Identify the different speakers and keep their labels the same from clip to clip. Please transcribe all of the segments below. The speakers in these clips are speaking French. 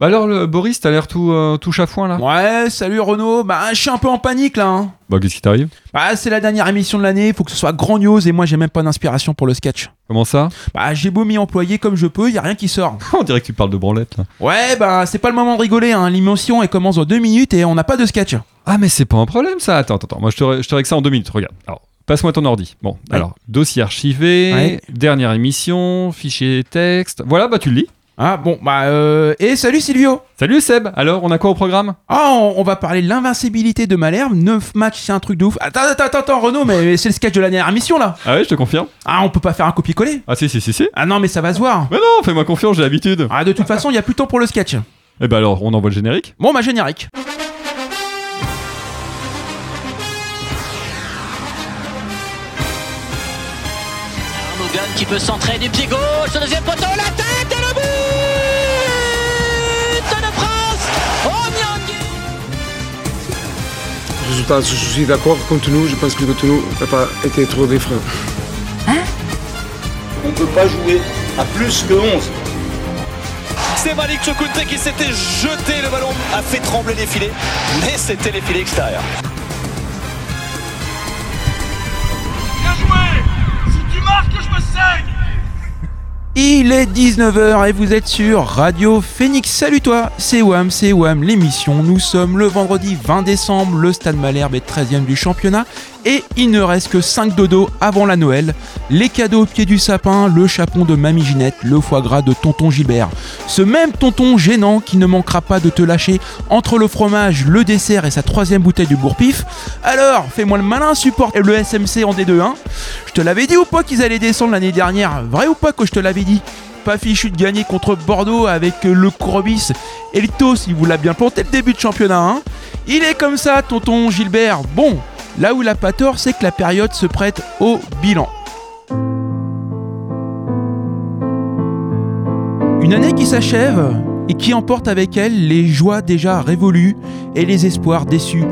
Speaker 1: Bah alors, le Boris, t'as l'air tout, euh, tout chafouin là
Speaker 2: Ouais, salut Renaud. Bah, je suis un peu en panique là. hein.
Speaker 1: Bah, qu'est-ce qui t'arrive?
Speaker 2: Bah, c'est la dernière émission de l'année, faut que ce soit grandiose et moi j'ai même pas d'inspiration pour le sketch.
Speaker 1: Comment ça?
Speaker 2: Bah, j'ai beau m'y employer comme je peux, y a rien qui sort.
Speaker 1: On dirait que tu parles de branlette là.
Speaker 2: Ouais, bah, c'est pas le moment de rigoler, hein. L'émotion elle commence dans deux minutes et on n'a pas de sketch.
Speaker 1: Ah, mais c'est pas un problème ça Attends, attends, attends. Moi, je te, ré- je te règle ça en deux minutes. Regarde. Alors, passe-moi ton ordi. Bon,
Speaker 2: Ouais.
Speaker 1: alors, dossier archivé,
Speaker 2: Ouais.
Speaker 1: dernière émission, fichier texte. Voilà, bah tu le lis.
Speaker 2: Ah, bon, bah, euh. Et salut Silvio
Speaker 1: Salut Seb, alors on a quoi au programme?
Speaker 2: Ah, on, on va parler de l'invincibilité de Malherbe. 9 matchs, c'est un truc de ouf. Attends, attends, attends, attends, Renaud, mais c'est le sketch de la dernière émission là.
Speaker 1: Ah ouais, je te confirme.
Speaker 2: Ah, on peut pas faire un copier-coller.
Speaker 1: Ah si, si, si, si.
Speaker 2: Ah non, mais ça va se voir.
Speaker 1: Mais non, fais-moi confiance, j'ai l'habitude.
Speaker 2: Ah, de toute façon, il y a plus de temps pour le sketch.
Speaker 1: Eh bah alors, on envoie le générique?
Speaker 2: Bon, bah, générique.
Speaker 3: Peut centrer du pied gauche, le deuxième poteau, la tête et le but de France Oh Nyangui
Speaker 4: Résultat, je suis d'accord contre nous. Je pense que contre nous n'a pas été trop différent.
Speaker 5: On ne peut pas jouer à plus que 11.
Speaker 6: C'est Malik Chokunte qui s'était jeté, le ballon a fait trembler les filets, mais c'était les filets extérieurs.
Speaker 2: Il est 19h et vous êtes sur Radio Phoenix. Salut toi, c'est Wam, c'est Wam l'émission. Nous sommes le vendredi 20 décembre, le Stade Malherbe est 13e du championnat et il ne reste que 5 dodos avant la Noël. Les cadeaux au pied du sapin, le chapon de Mamie Ginette, le foie gras de Tonton Gilbert. Ce même tonton gênant qui ne manquera pas de te lâcher entre le fromage, le dessert et sa troisième bouteille du bourpif. Alors, fais-moi le malin, supporte le SMC en D2-1. Je te l'avais dit ou pas qu'ils allaient descendre l'année dernière? Vrai ou pas que je te l'avais dit? Pas fichu de gagner contre Bordeaux avec le Courbis et le Tos, il vous l'a bien planté le début de championnat. hein il est comme ça, tonton Gilbert. Bon, là où il a pas tort, c'est que la période se prête au bilan. Une année qui s'achève et qui emporte avec elle les joies déjà révolues et les espoirs déçus.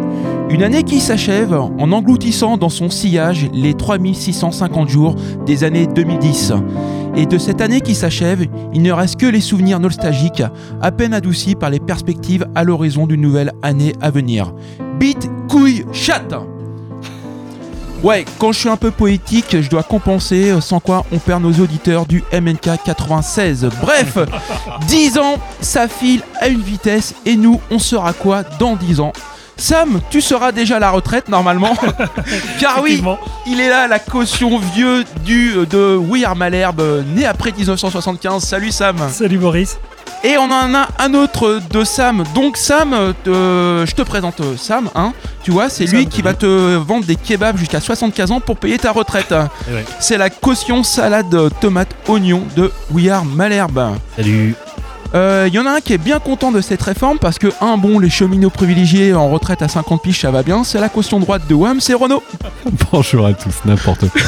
Speaker 2: Une année qui s'achève en engloutissant dans son sillage les 3650 jours des années 2010. Et de cette année qui s'achève, il ne reste que les souvenirs nostalgiques, à peine adoucis par les perspectives à l'horizon d'une nouvelle année à venir. Bite, couille, chatte Ouais, quand je suis un peu poétique, je dois compenser, euh, sans quoi on perd nos auditeurs du MNK 96. Bref, 10 ans, ça file à une vitesse, et nous, on sera quoi dans 10 ans? Sam, tu seras déjà à la retraite normalement. Car oui, il est là, la caution vieux du euh, de We Are Malherbe, né après 1975. Salut Sam.
Speaker 7: Salut Boris.
Speaker 2: Et on en a un autre de Sam. Donc Sam, euh, je te présente euh, Sam, hein. Tu vois, c'est lui qui va te vendre des kebabs jusqu'à 75 ans pour payer ta retraite.
Speaker 7: Eh ouais.
Speaker 2: C'est la caution salade euh, tomate oignon de We Are Malherbe.
Speaker 7: Salut.
Speaker 2: Il y en a un qui est bien content de cette réforme parce que, un, bon, les cheminots privilégiés en retraite à 50 piges, ça va bien. C'est la caution droite de WAM, c'est Renault.
Speaker 1: Bonjour à tous, n'importe quoi.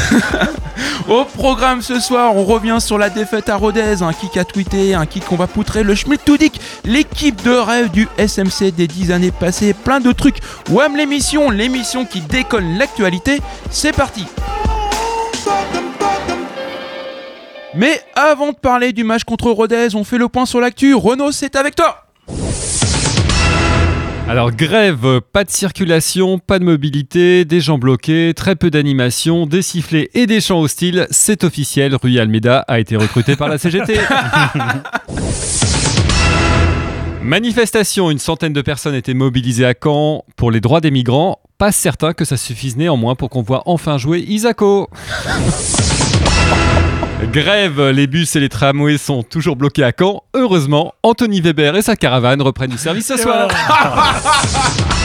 Speaker 2: Au programme ce soir, on revient sur la défaite à Rodez, un kick à tweeter, un kick qu'on va poutrer, le Schmidt-Toudic, l'équipe de rêve du SMC des 10 années passées, plein de trucs. WAM l'émission, l'émission qui déconne l'actualité, c'est parti Mais avant de parler du match contre Rodez, on fait le point sur l'actu. Renaud, c'est avec toi
Speaker 1: Alors grève, pas de circulation, pas de mobilité, des gens bloqués, très peu d'animation, des sifflets et des chants hostiles, c'est officiel, Rui Almeida a été recruté par la CGT. Manifestation, une centaine de personnes étaient mobilisées à Caen pour les droits des migrants. Pas certain que ça suffise néanmoins pour qu'on voit enfin jouer Isako. Grève, les bus et les tramways sont toujours bloqués à Caen. Heureusement, Anthony Weber et sa caravane reprennent du service ce soir.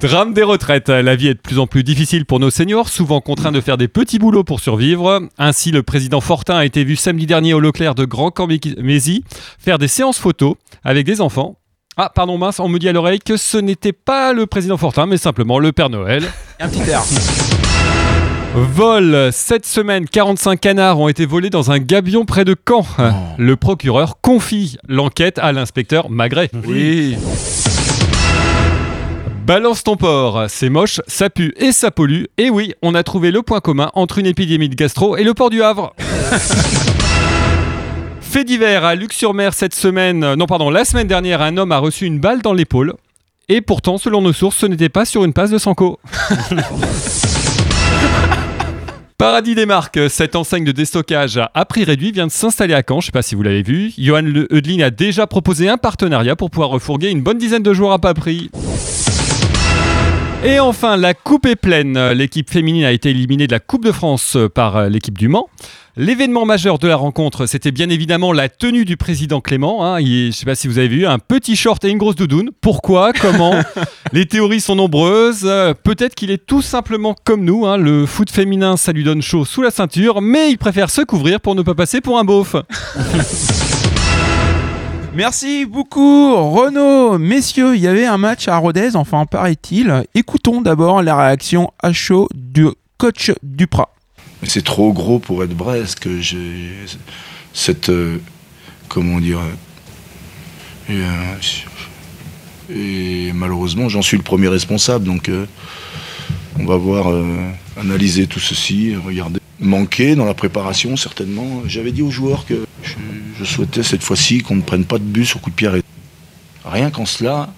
Speaker 1: Drame des retraites. La vie est de plus en plus difficile pour nos seniors, souvent contraints de faire des petits boulots pour survivre. Ainsi, le président Fortin a été vu samedi dernier au Leclerc de Grand Camp-Mézy faire des séances photos avec des enfants. Ah, pardon, mince, on me dit à l'oreille que ce n'était pas le président Fortin, mais simplement le Père Noël.
Speaker 2: Un petit air.
Speaker 1: Vol. Cette semaine, 45 canards ont été volés dans un gabion près de Caen. Le procureur confie l'enquête à l'inspecteur Magret.
Speaker 2: Oui.
Speaker 1: Balance ton porc, c'est moche, ça pue et ça pollue. Et oui, on a trouvé le point commun entre une épidémie de gastro et le port du Havre. Fait divers à Luc-sur-Mer cette semaine, euh, non pardon, la semaine dernière, un homme a reçu une balle dans l'épaule. Et pourtant, selon nos sources, ce n'était pas sur une passe de Sanko. Paradis des marques, cette enseigne de déstockage à prix réduit vient de s'installer à Caen. Je ne sais pas si vous l'avez vu. Johan Le Eudlin a déjà proposé un partenariat pour pouvoir refourguer une bonne dizaine de joueurs à pas prix. Et enfin, la coupe est pleine. L'équipe féminine a été éliminée de la Coupe de France par euh, l'équipe du Mans. L'événement majeur de la rencontre, c'était bien évidemment la tenue du président Clément. hein. Il- je ne sais pas si vous avez vu, un petit short et une grosse doudoune. Pourquoi? Comment? Les théories sont nombreuses. Euh, Peut-être qu'il est tout simplement comme nous. hein. Le foot féminin, ça lui donne chaud sous la ceinture, mais il préfère se couvrir pour ne pas passer pour un beauf.
Speaker 2: Merci beaucoup Renaud. Messieurs, il y avait un match à Rodez, enfin paraît-il. Écoutons d'abord la réaction à chaud du coach Duprat.
Speaker 7: C'est trop gros pour être Brest que j'ai cette euh, comment dire euh, et, malheureusement j'en suis le premier responsable donc euh, on va voir analyser tout ceci regarder manquer dans la préparation certainement j'avais dit aux joueurs que je, je souhaitais cette fois-ci qu'on ne prenne pas de but sur coup de pied arrêté. rien qu'en cela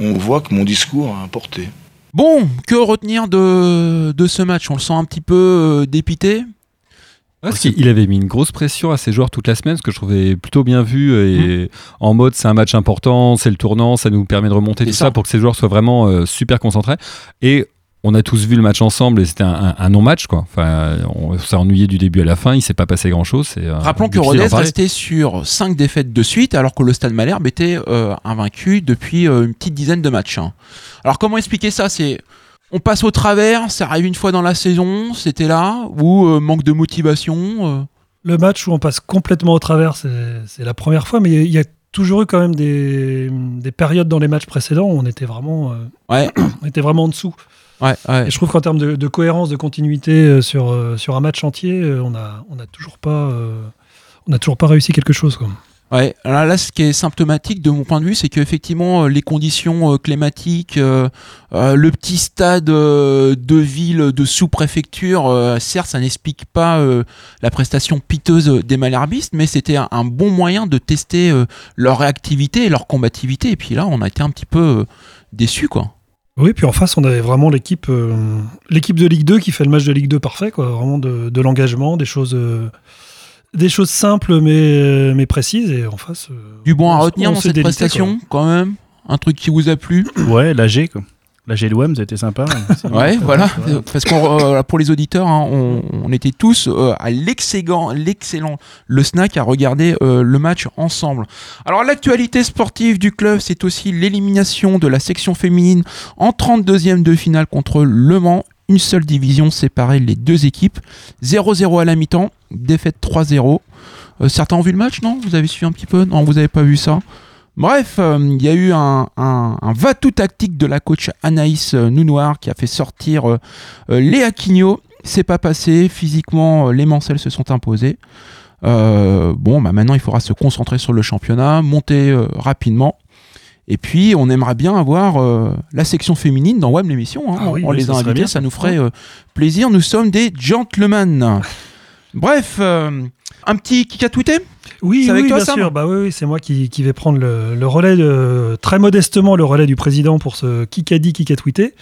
Speaker 7: on voit que mon discours a importé
Speaker 2: Bon, que retenir de, de ce match? On le sent un petit peu euh, dépité?
Speaker 1: Parce qu'il avait mis une grosse pression à ses joueurs toute la semaine, ce que je trouvais plutôt bien vu. Et en mode, c'est un match important, c'est le tournant, ça nous permet de remonter tout
Speaker 2: ça.
Speaker 1: ça. pour que ces joueurs soient vraiment euh, super concentrés. Et on a tous vu le match ensemble et c'était un, un- un non-match. quoi. Enfin, on s'est ennuyé du début à la fin, il s'est pas passé grand-chose. euh,
Speaker 2: Rappelons que Rodez restait sur 5 défaites de suite, alors que le Stade Malherbe était euh, invaincu depuis euh, une petite dizaine de matchs. hein. Alors comment expliquer ça? C'est on passe au travers, ça arrive une fois dans la saison, c'était là, ou euh, manque de motivation euh,
Speaker 8: Le match où on passe complètement au travers, c'est la première fois, mais il y a- il y, a toujours eu quand même des, des périodes dans les matchs précédents où on était vraiment, euh,
Speaker 2: Ouais,
Speaker 8: on était vraiment en dessous.
Speaker 2: Ouais, ouais.
Speaker 8: Et je trouve qu'en termes de, de cohérence, de continuité euh, sur, euh, sur un match entier, euh, on n'a on a toujours, pas, on a toujours pas réussi quelque chose. Quoi.
Speaker 2: Ouais, alors là, ce qui est symptomatique de mon point de vue, c'est qu'effectivement, les conditions euh, climatiques, euh, euh, le petit stade de ville, de sous-préfecture, certes, ça n'explique pas la prestation piteuse des malherbistes, mais c'était un, un bon moyen de tester leur réactivité et leur combativité. Et puis là, on a été un petit peu déçus, quoi.
Speaker 8: Oui, puis en face, on avait vraiment l'équipe euh, l'équipe de Ligue 2 qui fait le match de Ligue 2 parfait, quoi. vraiment de, de l'engagement, des choses, euh, des choses simples mais, mais précises. Et en face, euh,
Speaker 2: Du bon à retenir dans cette
Speaker 8: délité,
Speaker 2: prestation, quand même? Un truc qui vous a plu?
Speaker 9: Ouais, l'AG, quoi. L'AG de l'OM, c'était sympa.
Speaker 2: Ouais, voilà. Parce qu'on euh, pour les auditeurs, hein, on, on était tous euh, à l'excellent, l'excellent le snack à regarder euh, le match ensemble. Alors l'actualité sportive du club, c'est aussi l'élimination de la section féminine en 32e de finale contre Le Mans. Une seule division séparait les deux équipes. 0-0 à la mi-temps, défaite 3-0. Euh, certains ont vu le match, non? Vous avez suivi un petit peu? Non, vous n'avez pas vu ça? Bref, euh, il y a eu un, un, un va-tout tactique de la coach Anaïs euh, Nounoir qui a fait sortir euh, euh, Léa Quignot. C'est pas passé. Physiquement, euh, les Mancelles se sont imposés. Euh, bon, bah maintenant, il faudra se concentrer sur le championnat, monter euh, rapidement. Et puis, on aimerait bien avoir euh, la section féminine dans WAM l'émission. hein.
Speaker 8: Ah oui,
Speaker 2: on
Speaker 8: oui,
Speaker 2: les a invités,
Speaker 8: bien,
Speaker 2: ça nous ferait euh, plaisir. Nous sommes des gentlemen. Bref, euh, un petit kick à tweeter?
Speaker 8: Oui,
Speaker 2: C'est avec
Speaker 8: oui,
Speaker 2: toi,
Speaker 8: bien
Speaker 2: Sam
Speaker 8: sûr. Bah oui, oui, c'est moi qui, qui vais prendre le, le relais, de- très modestement, le relais du président pour ce qui a dit, qui a tweeté.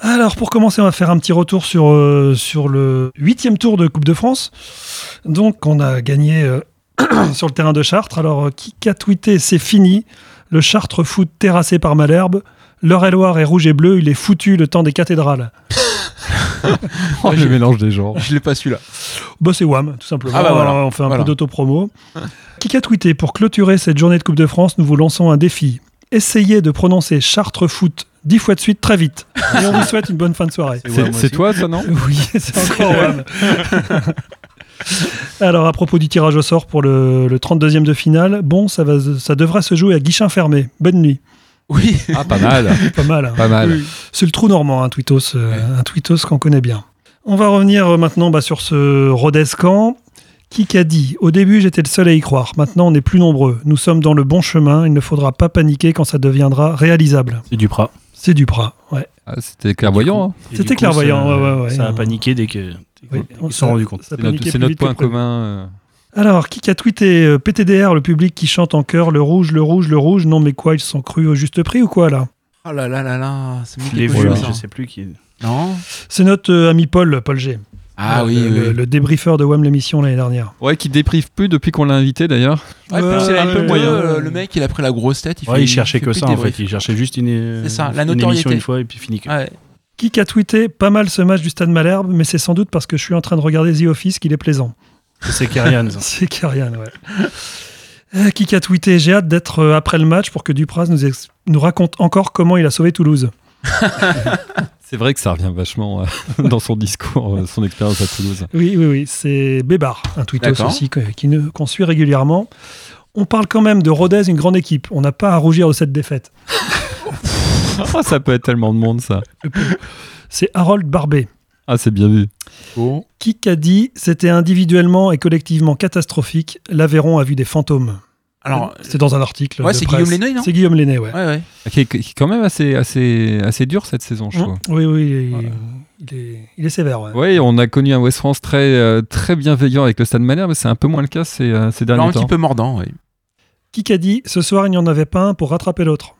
Speaker 8: Alors, pour commencer, on va faire un petit retour sur, euh, sur le huitième tour de Coupe de France. Donc, on a gagné euh, sur le terrain de Chartres. Alors, euh, qui a tweeté? C'est fini. Le Chartres foot terrassé par Malherbe. L'Eure-et-Loire est rouge et bleu. Il est foutu le temps des cathédrales.
Speaker 1: Oh, le mélange des genres.
Speaker 2: Je l'ai pas su là.
Speaker 8: Bah, c'est WAM, tout simplement.
Speaker 2: Ah bah voilà.
Speaker 8: On fait un
Speaker 2: Voilà.
Speaker 8: peu d'autopromo. Qui a tweeté Pour clôturer cette journée de Coupe de France, nous vous lançons un défi. Essayez de prononcer Chartres Foot dix fois de suite très vite. Et on vous souhaite une bonne fin de soirée.
Speaker 1: C'est toi, ça, non
Speaker 8: Oui, c'est encore WAM. Alors, à propos du tirage au sort pour le, le 32e de finale, bon, ça, va, ça devrait se jouer à guichin fermé. Bonne nuit.
Speaker 2: Oui.
Speaker 1: Ah, pas mal.
Speaker 8: Pas mal. hein.
Speaker 1: Pas mal.
Speaker 8: C'est le trou normand, un tweetos, euh, un tweetos qu'on connaît bien. On va revenir euh, maintenant bah, sur ce Rodescan. Qui a dit Au début, j'étais le seul à y croire. Maintenant, on est plus nombreux. Nous sommes dans le bon chemin. Il ne faudra pas paniquer quand ça deviendra réalisable.
Speaker 9: C'est du Prat.
Speaker 8: C'est du Prat. Ouais.
Speaker 1: Ah, C'était clairvoyant. hein.
Speaker 8: C'était clairvoyant,
Speaker 9: ça-
Speaker 8: ouais, ouais, ouais.
Speaker 9: Ça a paniqué dès que
Speaker 8: Oui,
Speaker 9: ils se sont rendus compte.
Speaker 1: C'est notre, point commun. euh.
Speaker 8: Alors, qui a tweeté euh, PTDR, le public qui chante en chœur le rouge, le rouge, le rouge Non, mais quoi, ils sont crus au juste prix ou quoi là?
Speaker 2: Oh là là là là, c'est moi
Speaker 9: Je
Speaker 2: qui
Speaker 9: l'ai vu, mais je sais plus qui.
Speaker 2: Non?
Speaker 8: C'est notre euh, ami Paul, Paul G.
Speaker 2: Ah
Speaker 8: Euh,
Speaker 2: oui,
Speaker 8: le,
Speaker 2: oui.
Speaker 8: le- le débriefeur de WAM l'émission l'année dernière.
Speaker 1: Ouais, qui déprive plus depuis qu'on l'a invité d'ailleurs.
Speaker 2: Ouais,
Speaker 8: Ouais,
Speaker 2: c'est un
Speaker 8: ouais,
Speaker 2: peu
Speaker 8: ouais,
Speaker 2: moyen.
Speaker 8: ouais.
Speaker 2: euh, Le mec, il a pris la grosse tête. Il,
Speaker 9: Ouais,
Speaker 2: fait-
Speaker 9: il cherchait
Speaker 2: fait
Speaker 9: que ça
Speaker 2: de
Speaker 9: en fait. Il cherchait juste une,
Speaker 2: C'est ça, la
Speaker 9: une
Speaker 2: notoriété.
Speaker 9: émission une fois et puis fini.
Speaker 2: Ouais.
Speaker 8: Qui a tweeté pas mal ce match du Stade Malherbe, mais c'est sans doute parce que je suis en train de regarder The Office qu'il est plaisant.
Speaker 9: C'est Kerian.
Speaker 8: C'est Karian, ouais. Euh, qui a tweeté J'ai hâte d'être euh, après le match pour que Dupraz nous, ex- nous raconte encore comment il a sauvé Toulouse.
Speaker 1: C'est vrai que ça revient vachement euh, dans son discours, euh, son expérience à Toulouse.
Speaker 8: Oui, oui, oui, c'est Bébar, un tweetos aussi que- qui nous- qu'on suit régulièrement. On parle quand même de Rodez, une grande équipe. On n'a pas à rougir de cette défaite.
Speaker 1: Ah, ça peut être tellement de monde ça.
Speaker 8: C'est Harold Barbet.
Speaker 1: Ah, c'est bien vu.
Speaker 2: Bon.
Speaker 8: Qui a dit c'était individuellement et collectivement catastrophique L'Aveyron a vu des fantômes.
Speaker 2: Alors,
Speaker 8: c'est dans un article.
Speaker 2: Ouais, c'est. Guillaume Lenné, non
Speaker 8: C'est Guillaume Lenné, ouais.
Speaker 2: ouais, ouais.
Speaker 1: Qui est, qui est quand même assez, assez, assez dur cette saison, je trouve.
Speaker 8: Oui, oui, il est,
Speaker 1: Voilà.
Speaker 8: il est, il est sévère. Ouais.
Speaker 1: Oui, on a connu un West France très, euh, très bienveillant avec le Stade Malherbe, mais c'est un peu moins le cas ces, euh, ces derniers
Speaker 2: Alors, un
Speaker 1: temps.
Speaker 2: petit peu mordant, oui.
Speaker 8: Qui a dit ce soir il n'y en avait pas un pour rattraper l'autre?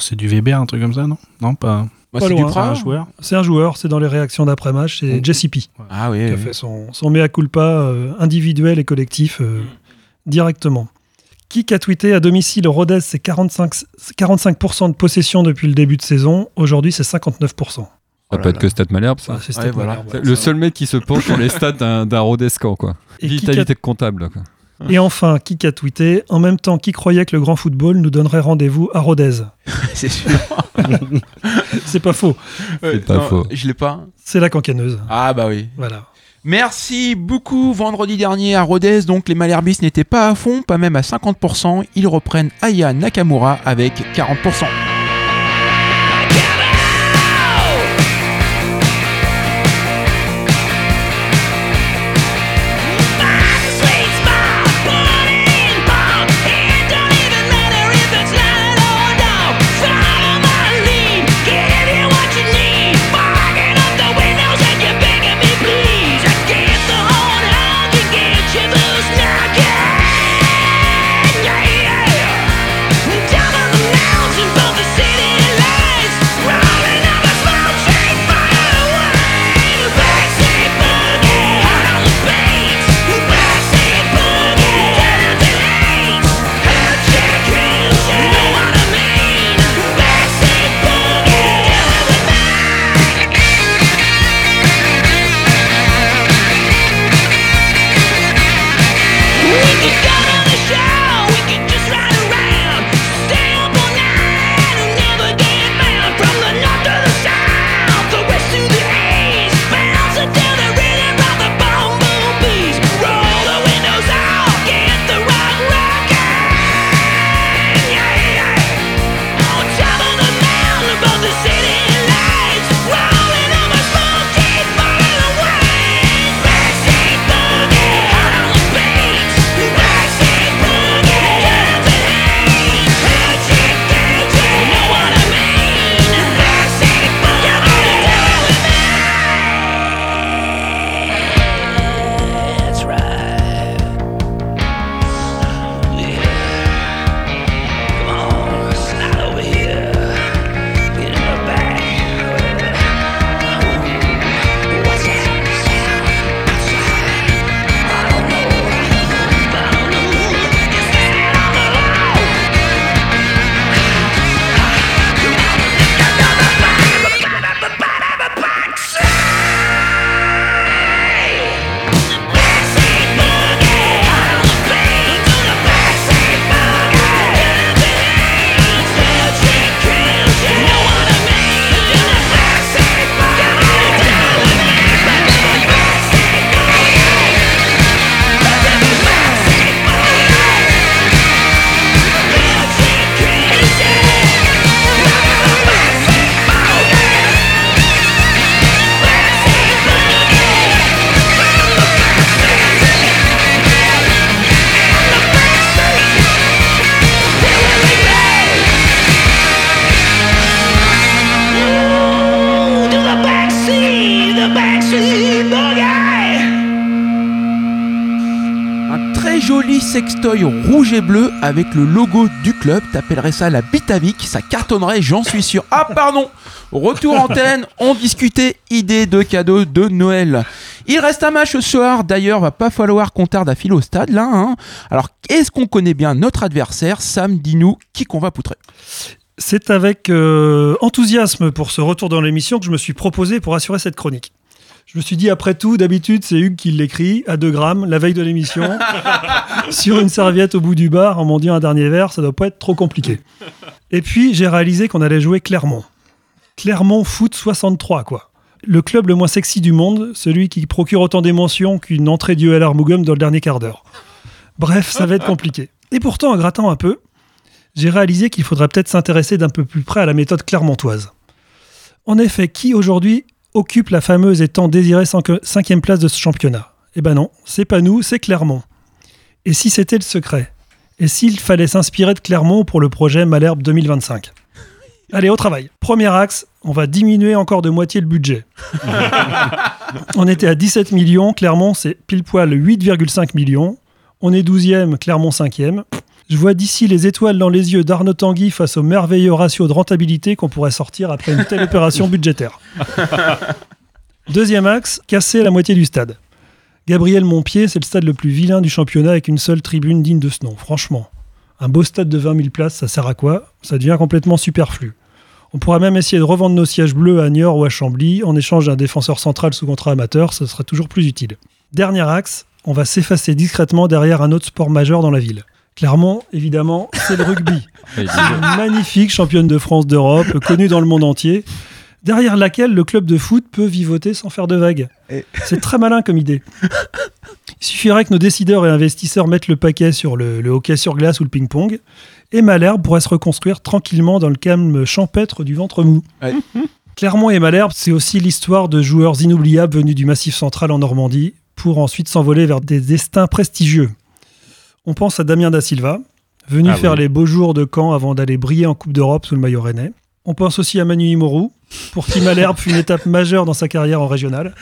Speaker 9: C'est du Weber, un truc comme ça, non? Non, pas.
Speaker 2: Bah,
Speaker 8: Pas
Speaker 2: c'est
Speaker 8: loin.
Speaker 2: du
Speaker 9: C'est un joueur.
Speaker 8: C'est un joueur, c'est dans les réactions d'après-match, c'est
Speaker 9: Oh.
Speaker 8: Jesse P.
Speaker 2: Ah oui,
Speaker 8: qui a
Speaker 2: oui.
Speaker 8: fait son, son mea culpa euh, individuel et collectif euh, directement. Qui a tweeté à domicile Rodez, c'est 45, 45% de possession depuis le début de saison. Aujourd'hui, c'est 59%.
Speaker 1: Ça peut être que Stade Malherbe, ça.
Speaker 8: Ah,
Speaker 2: Ouais, voilà.
Speaker 8: Ouais.
Speaker 1: le seul mec qui se penche sur les stats d'un d'un Rodescan, quoi.
Speaker 8: Et qui
Speaker 1: Vitalité comptable, quoi.
Speaker 8: Et enfin, qui a tweeté En même temps, qui croyait que le grand football nous donnerait rendez-vous à Rodez?
Speaker 2: C'est sûr.
Speaker 8: C'est pas faux.
Speaker 2: Ouais,
Speaker 1: pas
Speaker 2: non,
Speaker 1: faux.
Speaker 2: Je l'ai pas.
Speaker 8: C'est la cancaneuse.
Speaker 2: Ah bah oui.
Speaker 8: Voilà.
Speaker 2: Merci beaucoup. Vendredi dernier à Rodez, donc les Malherbistes n'étaient pas à fond, pas même à 50%. Ils reprennent Aya Nakamura avec 40%. Bleu avec le logo du club. T'appellerais ça la Bitavic, ça cartonnerait, j'en suis sûr. Ah pardon Retour antenne, on discutait idée de cadeaux de Noël. Il reste un match ce soir, d'ailleurs, va pas falloir qu'on tarde à filer au stade là. hein. Alors, est-ce qu'on connaît bien notre adversaire? Sam, dis-nous qui qu'on va poutrer.
Speaker 8: C'est avec euh, enthousiasme pour ce retour dans l'émission que je me suis proposé pour assurer cette chronique. Je me suis dit, après tout, d'habitude, c'est Hugues qui l'écrit à 2 grammes, la veille de l'émission, sur une serviette au bout du bar, en m'en dit un dernier verre, ça doit pas être trop compliqué. Et puis, j'ai réalisé qu'on allait jouer Clermont. Clermont Foot 63, quoi. Le club le moins sexy du monde, celui qui procure autant d'émotions qu'une entrée du LR Mougum dans le dernier quart d'heure. Bref, ça va être compliqué. Et pourtant, en grattant un peu, j'ai réalisé qu'il faudrait peut-être s'intéresser d'un peu plus près à la méthode clermontoise. En effet, qui aujourd'hui occupe la fameuse et tant désirée cinqu- cinquième place de ce championnat Eh ben non, c'est pas nous, c'est Clermont. Et si c'était le secret? Et s'il fallait s'inspirer de Clermont pour le projet Malherbe 2025 Allez, au travail. Premier axe, on va diminuer encore de moitié le budget. on était à 17 millions, Clermont c'est pile poil 8,5 millions. On est 12e, Clermont 5e. Je vois d'ici les étoiles dans les yeux d'Arnaud Tanguy face au merveilleux ratio de rentabilité qu'on pourrait sortir après une telle opération budgétaire. Deuxième axe, casser la moitié du stade. Gabriel Montpied, c'est le stade le plus vilain du championnat avec une seule tribune digne de ce nom, franchement. Un beau stade de 20 000 places, ça sert à quoi? Ça devient complètement superflu. On pourra même essayer de revendre nos sièges bleus à Niort ou à Chambly en échange d'un défenseur central sous contrat amateur, ce sera toujours plus utile. Dernier axe, on va s'effacer discrètement derrière un autre sport majeur dans la ville. Clermont, évidemment, c'est le rugby. C'est une magnifique championne de France d'Europe, connue dans le monde entier, derrière laquelle le club de foot peut vivoter sans faire de vagues. C'est très malin comme idée. Il suffirait que nos décideurs et investisseurs mettent le paquet sur le, le hockey sur glace ou le ping-pong, et Malherbe pourrait se reconstruire tranquillement dans le calme champêtre du ventre mou.
Speaker 2: Ouais.
Speaker 8: Clermont et Malherbe, c'est aussi l'histoire de joueurs inoubliables venus du Massif central en Normandie, pour ensuite s'envoler vers des destins prestigieux. On pense à Damien Da Silva, venu
Speaker 1: Ah
Speaker 8: faire
Speaker 1: oui.
Speaker 8: les beaux jours de Caen avant d'aller briller en Coupe d'Europe sous le maillot rennais. On pense aussi à Manu Imoru, pour qui Malherbe fut une étape majeure dans sa carrière en régional.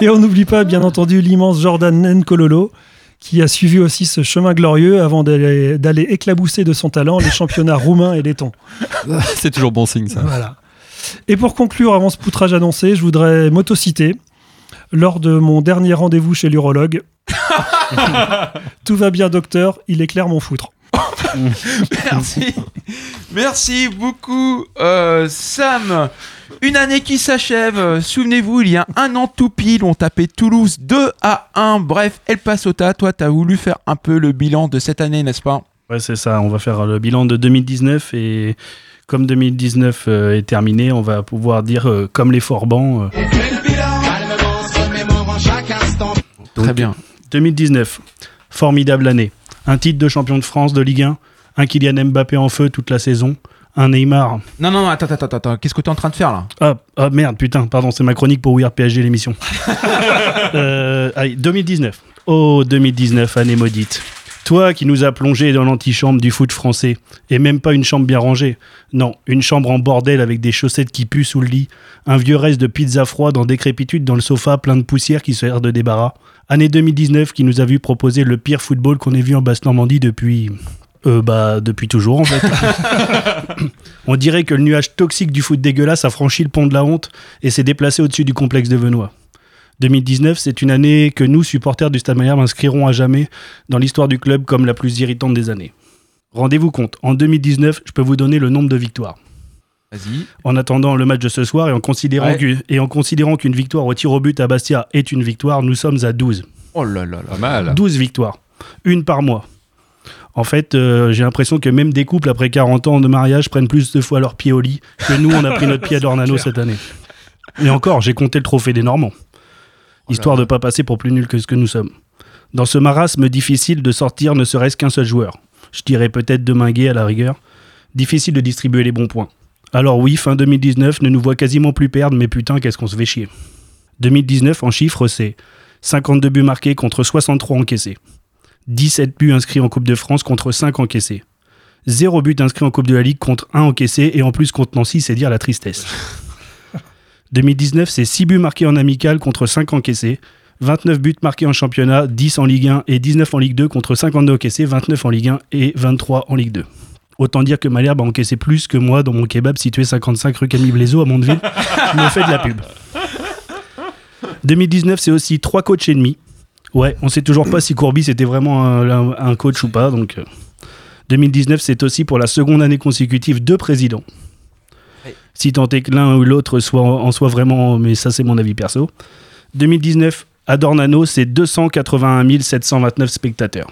Speaker 8: Et on n'oublie pas, bien entendu, l'immense Jordan Nkololo, qui a suivi aussi ce chemin glorieux avant d'aller d'aller éclabousser de son talent les championnats roumains et lettons.
Speaker 1: C'est toujours bon signe, ça.
Speaker 8: Voilà. Et pour conclure, avant ce poutrage annoncé, je voudrais m'autociter. Lors de mon dernier rendez-vous chez l'urologue, tout va bien, docteur, il éclaire mon foutre.
Speaker 2: Merci. Merci beaucoup, euh, Sam. Une année qui s'achève. Souvenez-vous, il y a un an tout pile, on tapait Toulouse 2 à 1. Bref, au tas. Toi, t'as voulu faire un peu le bilan de cette année, n'est-ce pas?
Speaker 9: Ouais, c'est ça. On va faire le bilan de 2019 et comme 2019 euh, est terminé, on va pouvoir dire euh, comme les Forbans. euh,
Speaker 2: Très bien.
Speaker 9: 2019, formidable année. Un titre de champion de France de Ligue 1, un Kylian Mbappé en feu toute la saison, un Neymar.
Speaker 2: Non, non, non, attends, attends, attends, attends. Qu'est-ce que t'es en train de faire là?
Speaker 9: Ah, ah, merde, putain, pardon, c'est ma chronique pour Weird PSG l'émission. Euh, allez, 2019. Oh, 2019, année maudite. Toi qui nous as plongé dans l'antichambre du foot français, et même pas une chambre bien rangée. Non, une chambre en bordel avec des chaussettes qui puent sous le lit, un vieux reste de pizza froide en décrépitude dans le sofa plein de poussière qui sert de débarras. Année 2019 qui nous a vu proposer le pire football qu'on ait vu en Basse-Normandie depuis... Euh, bah, depuis toujours en fait. On dirait que le nuage toxique du foot dégueulasse a franchi le pont de la honte et s'est déplacé au-dessus du complexe de Venois. 2019, c'est une année que nous, supporters du Stade Malherbe, inscrirons à jamais dans l'histoire du club comme la plus irritante des années. Rendez-vous compte, en 2019, je peux vous donner le nombre de victoires.
Speaker 2: Vas-y.
Speaker 9: En attendant le match de ce soir et en considérant
Speaker 2: Ouais.
Speaker 9: qu'une- et en considérant qu'une victoire au tir au but à Bastia est une victoire, nous sommes à 12.
Speaker 2: Oh là là là.
Speaker 1: Pas mal.
Speaker 9: 12 victoires. Une par mois. En fait, euh, j'ai l'impression que même des couples après 40 ans de mariage prennent plus de fois leur pied au lit que nous, on a pris notre pied à Dornano cette année. Et encore, j'ai compté le trophée des Normands. Histoire de pas passer pour plus nul que ce que nous sommes. Dans ce marasme difficile de sortir ne serait-ce qu'un seul joueur. Je dirais peut-être de Minguet à la rigueur. Difficile de distribuer les bons points. Alors oui, fin 2019 ne nous voit quasiment plus perdre, mais putain, qu'est-ce qu'on se fait chier. 2019 en chiffres, c'est 52 buts marqués contre 63 encaissés. 17 buts inscrits en Coupe de France contre 5 encaissés. 0 but inscrit en Coupe de la Ligue contre 1 encaissé et en plus contre Nancy, c'est dire la tristesse. 2019, c'est 6 buts marqués en amical contre 5 encaissés. 29 buts marqués en championnat, 10 en Ligue 1 et 19 en Ligue 2 contre 52 encaissés, 29 en Ligue 1 et 23 en Ligue 2. Autant dire que Malherbe a encaissé plus que moi dans mon kebab situé 55 rue Camille Blaiseau à Mondeville. Je me fais de la pub. 2019, c'est aussi trois coachs et demi. Ouais, on sait toujours pas si Courbis était vraiment un, un coach ou pas. Donc, euh, 2019, c'est aussi pour la seconde année consécutive deux présidents. Si tant est que l'un ou l'autre soit en soit vraiment, mais ça c'est mon avis perso. 2019, à Dornano, c'est 281 729 spectateurs.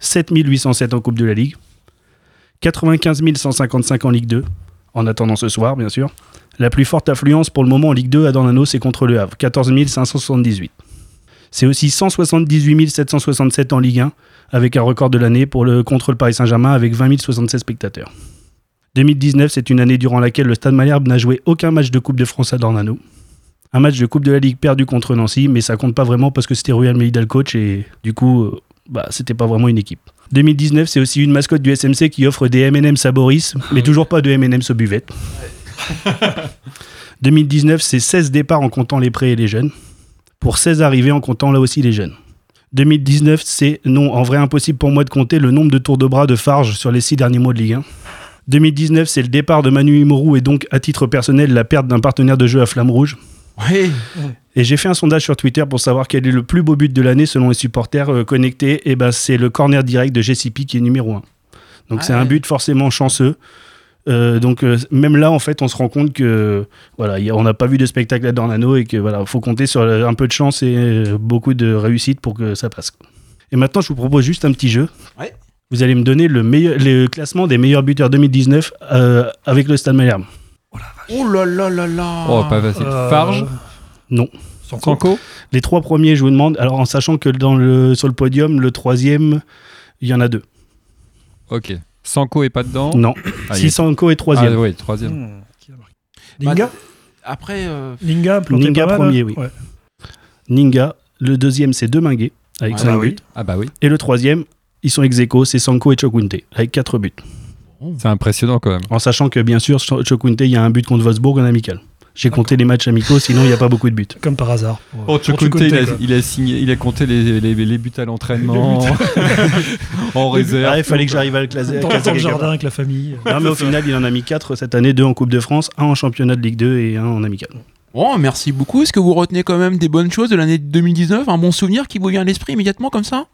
Speaker 9: 7807 en Coupe de la Ligue. 95 155 en Ligue 2, en attendant ce soir, bien sûr. La plus forte affluence pour le moment en Ligue 2 à Dornano, c'est contre le Havre, 14 578. C'est aussi 178 767 en Ligue 1, avec un record de l'année pour le contre le Paris Saint-Germain avec 20 076 spectateurs. 2019, c'est une année durant laquelle le Stade Malherbe n'a joué aucun match de Coupe de France à Dornano. Un match de Coupe de la Ligue perdu contre Nancy, mais ça compte pas vraiment parce que c'était Rui Almeida le coach et du coup, euh, bah, c'était pas vraiment une équipe. 2019, c'est aussi une mascotte du SMC qui offre des M&M's à Boris, mais toujours pas de M&M's aux buvettes. 2019, c'est 16 départs en comptant les prêts et les jeunes, pour 16 arrivées en comptant là aussi les jeunes. 2019, c'est non, en vrai impossible pour moi de compter le nombre de tours de bras de Farge sur les 6 derniers mois de Ligue 1. 2019, c'est le départ de Manu Imoru et donc, à titre personnel, la perte d'un partenaire de jeu à Flamme Rouge.
Speaker 2: Oui.
Speaker 9: Et j'ai fait un sondage sur Twitter pour savoir quel est le plus beau but de l'année selon les supporters euh, connectés. Et ben, c'est le corner direct de JCP qui est numéro 1. Donc, c'est un but forcément chanceux. Euh, donc euh, même là en fait on se rend compte que voilà y a- on n'a pas vu de spectacle à Dornano et que voilà faut compter sur un peu de chance et beaucoup de réussite pour que ça passe. Et maintenant je vous propose juste un petit jeu.
Speaker 2: Ouais.
Speaker 9: Vous allez me donner le, meilleur, le classement des meilleurs buteurs 2019 euh, avec le Stade Malherbe.
Speaker 2: Oh là là là là.
Speaker 1: Oh, pas facile.
Speaker 8: Euh,
Speaker 1: Farge,
Speaker 9: Non.
Speaker 8: Sanko.
Speaker 1: Sanko
Speaker 9: Les trois premiers, je vous demande. Alors en sachant que dans le, sur le podium, le troisième, il y en a deux.
Speaker 1: Ok. Sanko est pas dedans
Speaker 9: Non.
Speaker 1: Ah,
Speaker 9: si Sanko est troisième.
Speaker 1: Ah, oui, troisième.
Speaker 8: Hmm, qui a marqué Linga
Speaker 2: Après, euh,
Speaker 8: Linga, planté
Speaker 9: Linga
Speaker 8: pas mal,
Speaker 9: premier,
Speaker 8: hein
Speaker 9: oui.
Speaker 8: Ouais.
Speaker 9: Le Le deuxième, c'est Deminguet avec
Speaker 2: Ouais,
Speaker 9: 5
Speaker 2: bah oui.
Speaker 9: buts.
Speaker 1: Ah bah oui.
Speaker 9: Et le troisième, ils sont ex c'est Sanko et Chokunte avec 4 buts.
Speaker 1: C'est impressionnant quand même.
Speaker 9: En sachant que bien sûr, Ch- Chokunte, il y a un but contre Wolfsburg en amical. J'ai compté les matchs amicaux, sinon il n'y a pas beaucoup de buts.
Speaker 8: Comme par hasard. pour-
Speaker 1: Oh, il, a, il a signé, il a compté les, les, les buts à l'entraînement, en réserve.
Speaker 9: Ah, il fallait que j'arrive à le classer.
Speaker 8: Dans, le jardin avec la famille.
Speaker 9: Non, mais au final, il en a mis 4 cette année, 2 en Coupe de France, 1 en championnat de Ligue 2 et 1 en amical.
Speaker 2: Bon, merci beaucoup. Est-ce que vous retenez quand même des bonnes choses de l'année 2019 Un bon souvenir qui vous vient à l'esprit immédiatement comme ça?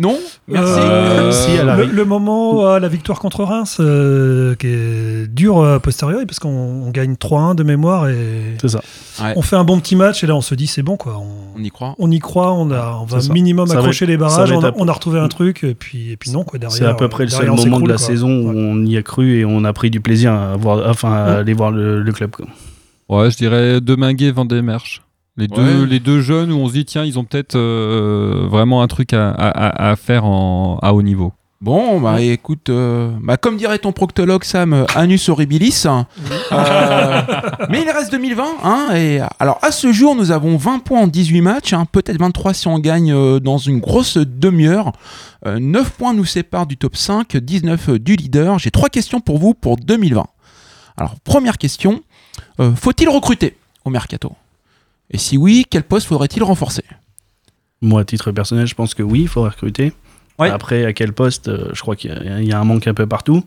Speaker 2: Non Merci.
Speaker 1: Euh,
Speaker 9: si,
Speaker 8: le, moment à la victoire contre Reims, euh, qui est dur a posteriori, parce qu'on on gagne 3-1 de mémoire et
Speaker 9: C'est ça.
Speaker 2: Ouais.
Speaker 8: on fait un bon petit match, et là on se dit c'est bon, quoi. On,
Speaker 2: On y croit.
Speaker 8: on y croit, on, a, on va
Speaker 9: ça.
Speaker 8: minimum
Speaker 9: va
Speaker 8: accrocher
Speaker 9: être-
Speaker 8: les barrages, on a,
Speaker 9: à-
Speaker 8: on a retrouvé un truc, et puis, et puis non, quoi, derrière.
Speaker 9: C'est à peu près le seul moment de la
Speaker 8: quoi.
Speaker 9: saison où
Speaker 8: Ouais.
Speaker 9: on y a cru et on a pris du plaisir à, voir, enfin, à
Speaker 8: Ouais.
Speaker 9: aller voir le, le club. quoi.
Speaker 1: Ouais, je dirais Deminguet, Van der Les deux,
Speaker 2: Ouais.
Speaker 1: les deux jeunes où on se dit, tiens, ils ont peut-être euh, vraiment un truc à, à- à- à faire en, à haut niveau.
Speaker 2: Bon, bah écoute, euh, bah, comme dirait ton proctologue Sam, euh, anus horribilis. Euh, mais il reste 2020. Hein, et, alors à ce jour, nous avons 20 points en 18 matchs, hein, peut-être 23 si on gagne euh, dans une grosse demi-heure. Euh, 9 points nous séparent du top 5, 19 du leader. J'ai trois questions pour vous pour 2020. Alors, première question, euh, faut-il recruter au mercato? Et si oui, quel poste faudrait-il renforcer?
Speaker 9: Moi, à titre personnel, je pense que oui, il faut recruter.
Speaker 2: Ouais.
Speaker 9: Après, à quel poste? Euh, Je crois qu'il y a- il y, a un manque un peu partout.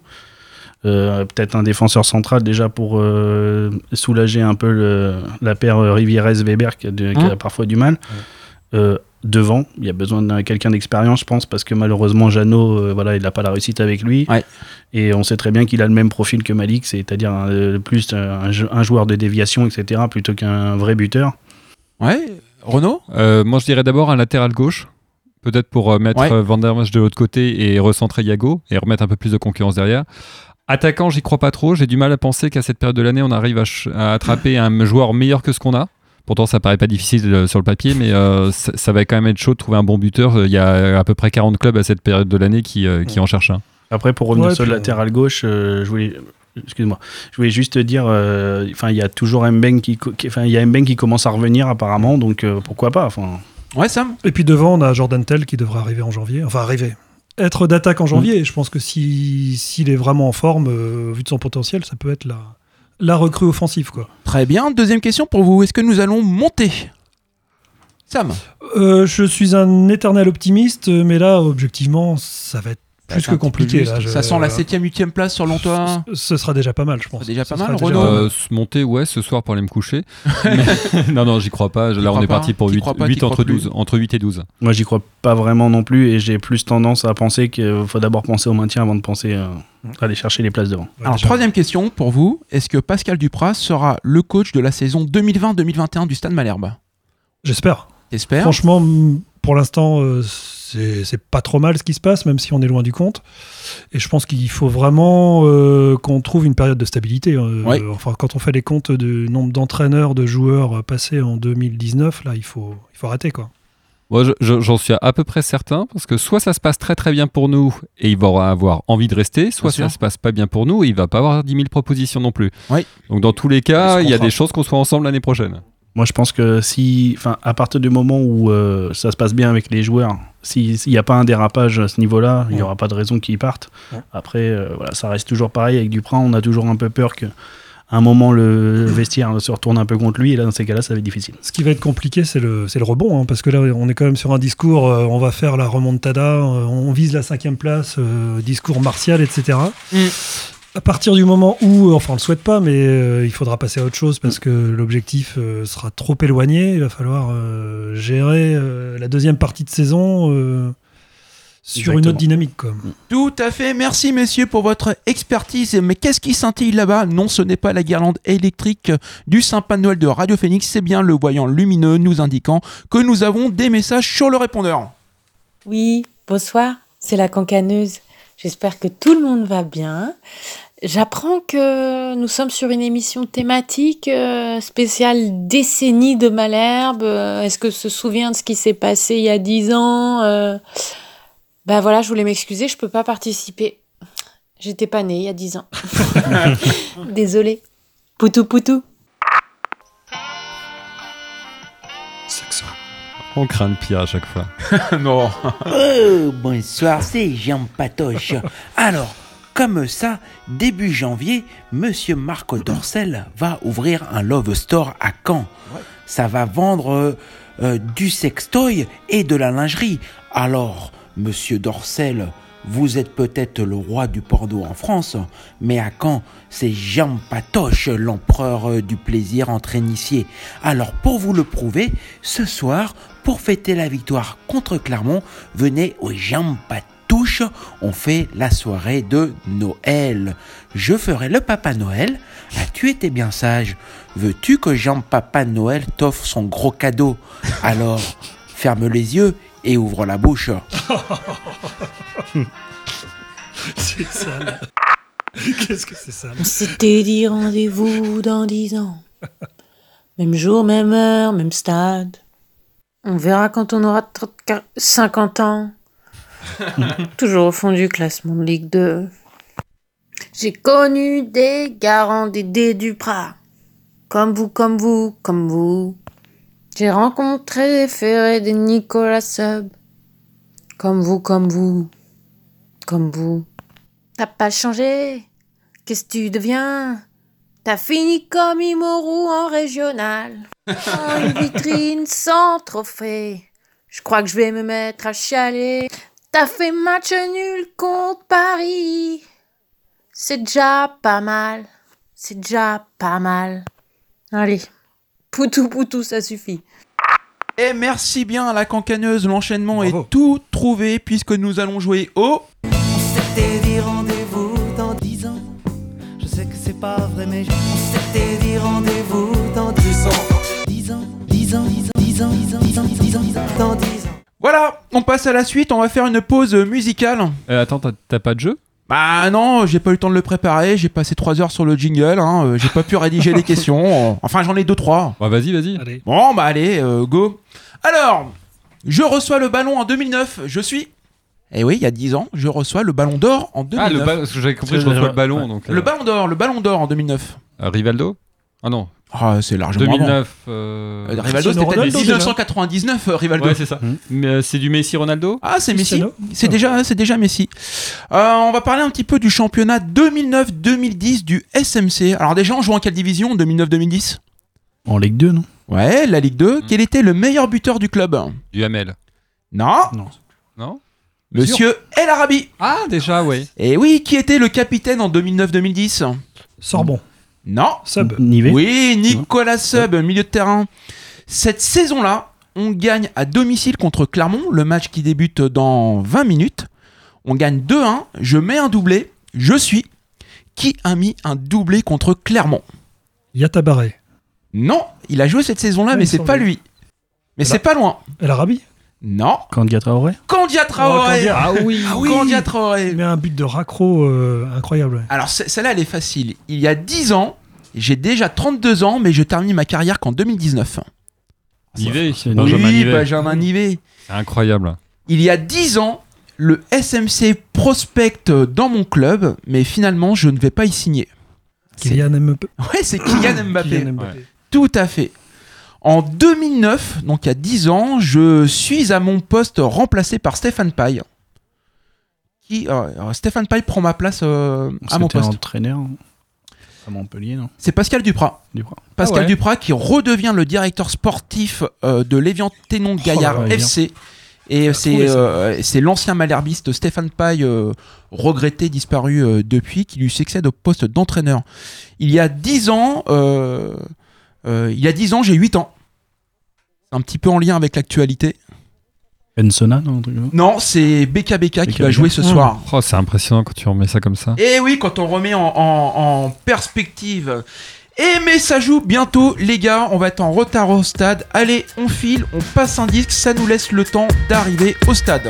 Speaker 9: Euh, Peut-être un défenseur central déjà pour euh, soulager un peu le- la paire Rivieres-Weber qui, a qui a parfois du mal. Euh, devant, il y a besoin de quelqu'un d'expérience, je pense, parce que malheureusement, Jeannot, voilà, il n'a pas la réussite avec lui.
Speaker 2: Ouais.
Speaker 9: Et on sait très bien qu'il a le même profil que Malik, c'est-à-dire plus un joueur de déviation, etc., plutôt qu'un vrai buteur.
Speaker 2: Ouais, Renaud?
Speaker 1: Euh, moi, je dirais d'abord un latéral gauche. Peut-être pour euh, mettre
Speaker 2: Ouais.
Speaker 1: euh, Van der Merch de l'autre côté et recentrer Yago et remettre un peu plus de concurrence derrière. Attaquant, j'y crois pas trop. J'ai du mal à penser qu'à cette période de l'année, on arrive à, attraper un joueur meilleur que ce qu'on a. Pourtant, ça paraît pas difficile sur le papier, mais euh, ça, ça va quand même être chaud de trouver un bon buteur. Il y a à peu près 40 clubs à cette période de l'année qui, euh, qui en cherchent un.
Speaker 9: Après, pour revenir
Speaker 8: Ouais,
Speaker 9: sur le latéral gauche, euh, je voulais. Excuse-moi. Je voulais juste te dire, euh, enfin, il y a toujours Mbeng qui, enfin, il y a Mbeng qui commence à revenir apparemment, donc euh, pourquoi pas. Enfin,
Speaker 2: Ouais, Sam
Speaker 8: Et puis devant, on a Jordan Tell qui devrait arriver en janvier. Enfin, arriver. Être d'attaque en janvier. Et je pense que si- s'il est vraiment en forme, euh, vu de son potentiel, ça peut être la, la recrue offensive. Quoi.
Speaker 2: Très bien. Deuxième question pour vous. Est-ce que nous allons monter? Sam
Speaker 8: Euh, je suis un éternel optimiste, mais là, objectivement, ça va être plus
Speaker 2: être
Speaker 8: que compliqué.
Speaker 2: juste.
Speaker 8: Là, je-
Speaker 2: Ça sent la 7ème, 8ème place sur Longtois.
Speaker 8: Ce, ce sera déjà pas mal, je pense.
Speaker 2: Déjà pas mal,
Speaker 8: déjà
Speaker 2: Renaud.
Speaker 1: Euh, se monter, ouais, ce soir pour aller me coucher. Mais- non, non, j'y crois pas. Là, on est parti pour
Speaker 2: T'y
Speaker 1: 8,
Speaker 2: crois pas, t'y
Speaker 1: entre 12. Entre 8 et 12.
Speaker 9: Moi, j'y crois pas vraiment non plus et j'ai plus tendance à penser qu'il faut d'abord penser au maintien avant de penser euh, à aller chercher les places devant.
Speaker 8: Ouais,
Speaker 2: Alors,
Speaker 8: déjà.
Speaker 2: troisième question pour vous. Est-ce que Pascal Dupras sera le coach de la saison 2020-2021 du Stade Malherbe?
Speaker 8: J'espère.
Speaker 2: J'espère.
Speaker 8: Franchement, pour l'instant, euh, c'est pas trop mal ce qui se passe, même si on est loin du compte. Et je pense qu'il faut vraiment euh, qu'on trouve une période de stabilité. euh,
Speaker 2: Ouais.
Speaker 8: Enfin, quand on fait les comptes du nombre d'entraîneurs, de joueurs euh, passés en 2019, là, il faut, il faut arrêter, quoi.
Speaker 1: Moi, je- je- j'en suis à peu près certain parce que soit ça se passe très très bien pour nous et il va avoir envie de rester, soit
Speaker 2: Bien
Speaker 1: ça
Speaker 2: sûr.
Speaker 1: se passe pas bien pour nous et il va pas avoir 10 000 propositions non plus.
Speaker 2: Oui.
Speaker 1: Donc dans tous les cas, il y a des chances qu'on soit ensemble l'année prochaine.
Speaker 9: Moi, je pense que si, enfin, à partir du moment où euh, ça se passe bien avec les joueurs, si- s'il n'y a pas un dérapage à ce niveau-là, il n'y aura pas de raison qu'ils partent.
Speaker 8: Ouais.
Speaker 9: Après, euh, voilà, ça reste toujours pareil avec Duprat. On a toujours un peu peur que, à un moment, le vestiaire se retourne un peu contre lui. Et là, dans ces cas-là, ça va être difficile.
Speaker 8: Ce qui va être compliqué, c'est le, c'est le rebond, hein, parce que là, on est quand même sur un discours, euh, on va faire la remontada, euh, on vise la cinquième place, euh, discours martial, etc.
Speaker 2: Mm.
Speaker 8: À partir du moment où, euh, enfin, on le souhaite pas, mais euh, il faudra passer à autre chose parce que l'objectif euh, sera trop éloigné. Il va falloir euh, gérer euh, la deuxième partie de saison euh, sur une autre dynamique. Quoi.
Speaker 2: Tout à fait. Merci, messieurs, pour votre expertise. Mais qu'est-ce qui scintille là-bas? Non, ce n'est pas la guirlande électrique du Saint-Pas de Noël de Radio Phoenix. C'est bien le voyant lumineux nous indiquant que nous avons des messages sur le répondeur.
Speaker 10: Oui, bonsoir, c'est la cancaneuse. J'espère que tout le monde va bien. J'apprends que nous sommes sur une émission thématique euh, spéciale décennie de Malherbe. Euh, Est-ce que se souvient de ce qui s'est passé il y a dix ans Ben voilà, je voulais m'excuser, je peux pas participer. J'étais pas née il y a dix ans. Désolée. Poutou poutou.
Speaker 1: On craint le pire à chaque fois.
Speaker 2: non.
Speaker 11: Oh, bonsoir, c'est Jean Patoche. Alors, comme ça, début janvier, Monsieur Marc Dorcel va ouvrir un Love Store à Caen. Ça va vendre euh, euh, du sextoy et de la lingerie. Alors, Monsieur Dorcel, vous êtes peut-être le roi du porno en France, mais à Caen, c'est Jean Patoche, l'empereur euh, du plaisir entre initiés. Alors, pour vous le prouver, ce soir, pour fêter la victoire contre Clermont, venez au Jean Patouche, on fait la soirée de Noël. Je ferai le Papa Noël. As-tu été bien sage? Veux-tu que Jean Papa Noël t'offre son gros cadeau? Alors, ferme les yeux et ouvre la bouche.
Speaker 8: C'est sale. Qu'est-ce que c'est sale?
Speaker 10: On s'était dit rendez-vous dans dix ans. Même jour, même heure, même stade. On verra quand on aura 30, 40, 50 ans. Toujours au fond du classement de Ligue 2. J'ai connu des garants des dés du Prat. Comme vous, comme vous, comme vous. J'ai rencontré Ferré des Nicolas Sub. Comme vous, comme vous. Comme vous. T'as pas changé? Qu'est-ce que tu deviens? T'as fini comme Imoru en régional. En une vitrine sans trophée. Je crois que je vais me mettre à chialer. T'as fait match nul contre Paris. C'est déjà pas mal. C'est déjà pas mal. Allez. Poutou poutou, ça suffit.
Speaker 2: Et merci bien à la cancaneuse, l'enchaînement est tout trouvé puisque nous allons jouer au...
Speaker 12: pas vrai, mais on s'était dit rendez-vous dans 10 ans. 10 ans, 10 ans, 10 ans, 10 ans, 10 ans, 10 ans, 10 ans, 10 ans, dans 10 ans.
Speaker 2: Voilà, on passe à la suite, on va faire une pause musicale.
Speaker 1: Euh, attends, t'as- pas de jeu?
Speaker 2: Bah non, j'ai pas eu le temps de le préparer, j'ai passé 3 heures sur le jingle, hein, euh, j'ai pas pu rédiger les questions. Enfin, j'en ai 2-3.
Speaker 1: Ouais, Vas-y, vas-y.
Speaker 8: Allez.
Speaker 2: Bon, bah allez, euh, go. Alors, je reçois le ballon en 2009, je suis... Eh oui, il y a 10 ans, je reçois le ballon d'or en 2009.
Speaker 1: Ah, le ballon, parce que j'avais compris, je reçois le ballon. Donc,
Speaker 2: Le
Speaker 1: euh,
Speaker 2: ballon d'or, le ballon d'or en 2009.
Speaker 1: euh, Rivaldo? Ah non,
Speaker 2: Ah, c'est largement avant.
Speaker 1: 2009. euh,
Speaker 2: Euh, Rivaldo, c'était
Speaker 8: Ronaldo, déjà.
Speaker 2: 1999, euh, Rivaldo.
Speaker 1: Ouais, c'est ça. Mais euh, c'est du Messi Ronaldo?
Speaker 2: Ah, c'est Messi.
Speaker 8: Cristiano
Speaker 2: C'est déjà, c'est déjà Messi. Euh, on va parler un petit peu du championnat 2009-2010 du SMC. Alors déjà, on joue en quelle division 2009-2010
Speaker 9: En Ligue 2, non?
Speaker 2: Ouais, la Ligue 2. Quel était le meilleur buteur du club?
Speaker 1: Du Hamel.
Speaker 2: Non.
Speaker 1: Non?
Speaker 2: Monsieur El Arabi.
Speaker 1: Ah, déjà, oui.
Speaker 2: Et oui, qui était le capitaine en 2009-2010
Speaker 8: Sorbon.
Speaker 2: Non.
Speaker 8: Sub.
Speaker 9: Nivet
Speaker 2: Oui, Nicolas Sub, milieu de terrain. Cette saison-là, on gagne à domicile contre Clermont, le match qui débute dans 20 minutes. On gagne 2-1, je mets un doublé, je suis. Qui a mis un doublé contre Clermont?
Speaker 8: Yatabaré.
Speaker 2: Non, il a joué cette saison-là,
Speaker 8: Ouais,
Speaker 2: mais c'est pas lui. Mais c'est pas loin.
Speaker 8: El Arabi.
Speaker 2: Non.
Speaker 9: Candia Traoré
Speaker 2: Candia Traoré.
Speaker 8: Candia.
Speaker 2: Ah oui. Candia Traoré.
Speaker 8: Il met un but de raccro euh, incroyable. ouais.
Speaker 2: Alors ce- celle-là, elle est facile. Il y a 10 ans, j'ai déjà 32 ans, mais je termine ma carrière qu'en 2019.
Speaker 1: Nivet.
Speaker 9: c'est
Speaker 1: Benjamin
Speaker 2: oui,
Speaker 1: Nivet.
Speaker 2: Benjamin Nivet.
Speaker 1: C'est incroyable.
Speaker 2: Il y a 10 ans, le SMC prospecte dans mon club, mais finalement, je ne vais pas y signer.
Speaker 8: Kylian Mbappé.
Speaker 2: Ouais, c'est Kylian Mbappé.
Speaker 8: Kylian Mbappé.
Speaker 2: Tout à fait. En 2009, donc il y a 10 ans, je suis à mon poste remplacé par Stéphane Paille. Qui, euh, alors, Stéphane Paille prend ma place euh, à mon poste.
Speaker 9: entraîneur à Montpellier, non?
Speaker 2: C'est Pascal Duprat.
Speaker 9: Duprat.
Speaker 2: Pascal
Speaker 1: Ah ouais.
Speaker 2: Duprat qui redevient le directeur sportif euh, de l'Evian Ténon Gaillard
Speaker 9: Oh là,
Speaker 2: FC. Et c'est euh, l'ancien malherbiste Stéphane Paille, euh, regretté, disparu euh, depuis, qui lui succède au poste d'entraîneur. Il y a 10 ans, euh, euh, il y a 10 ans, j'ai 8 ans. C'est un petit peu en lien avec l'actualité.
Speaker 9: Ensona, non
Speaker 2: Non, c'est BKBK qui
Speaker 9: BKBK.
Speaker 2: va jouer ce soir.
Speaker 1: Oh, c'est impressionnant quand tu remets ça comme ça.
Speaker 2: Et oui, quand on remet en, en- en perspective. Et mais ça joue bientôt, les gars. On va être en retard au stade. Allez, on file, on passe un disque. Ça nous laisse le temps d'arriver au stade.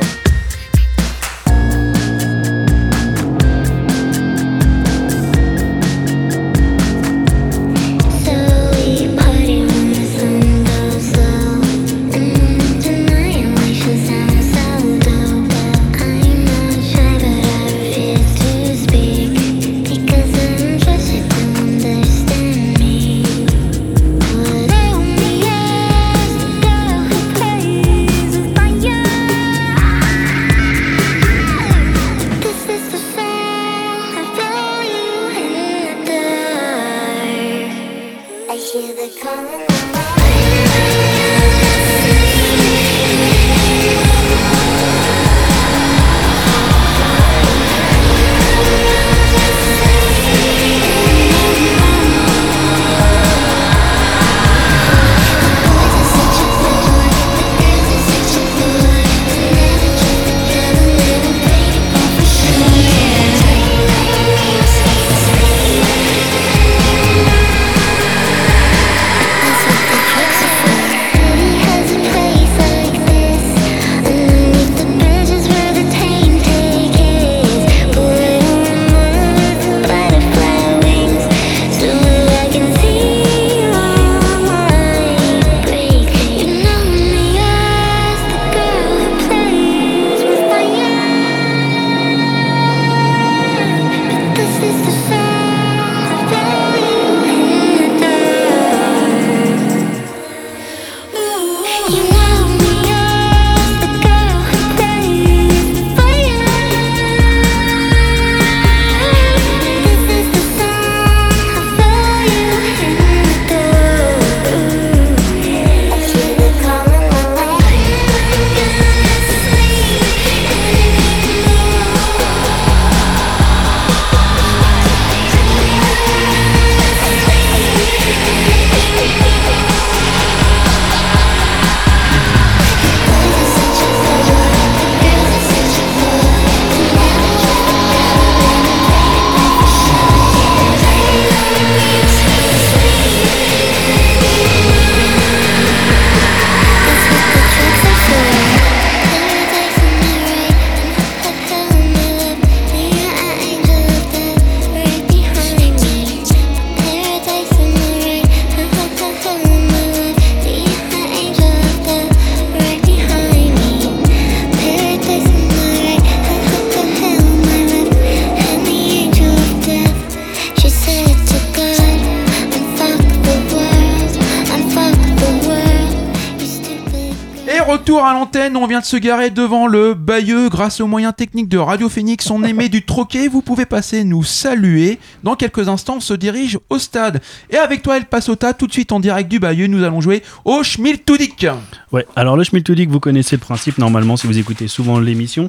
Speaker 2: On vient de se garer devant le Bayeux grâce aux moyens techniques de Radio Phoenix. On émet du troquet, vous pouvez passer nous saluer. Dans quelques instants, on se dirige au stade. Et avec toi, El Pasota, tout de suite en direct du Bayeux, nous allons jouer au Schmiltudik.
Speaker 9: Ouais, alors le Schmiltudik, vous connaissez le principe normalement si vous écoutez souvent l'émission.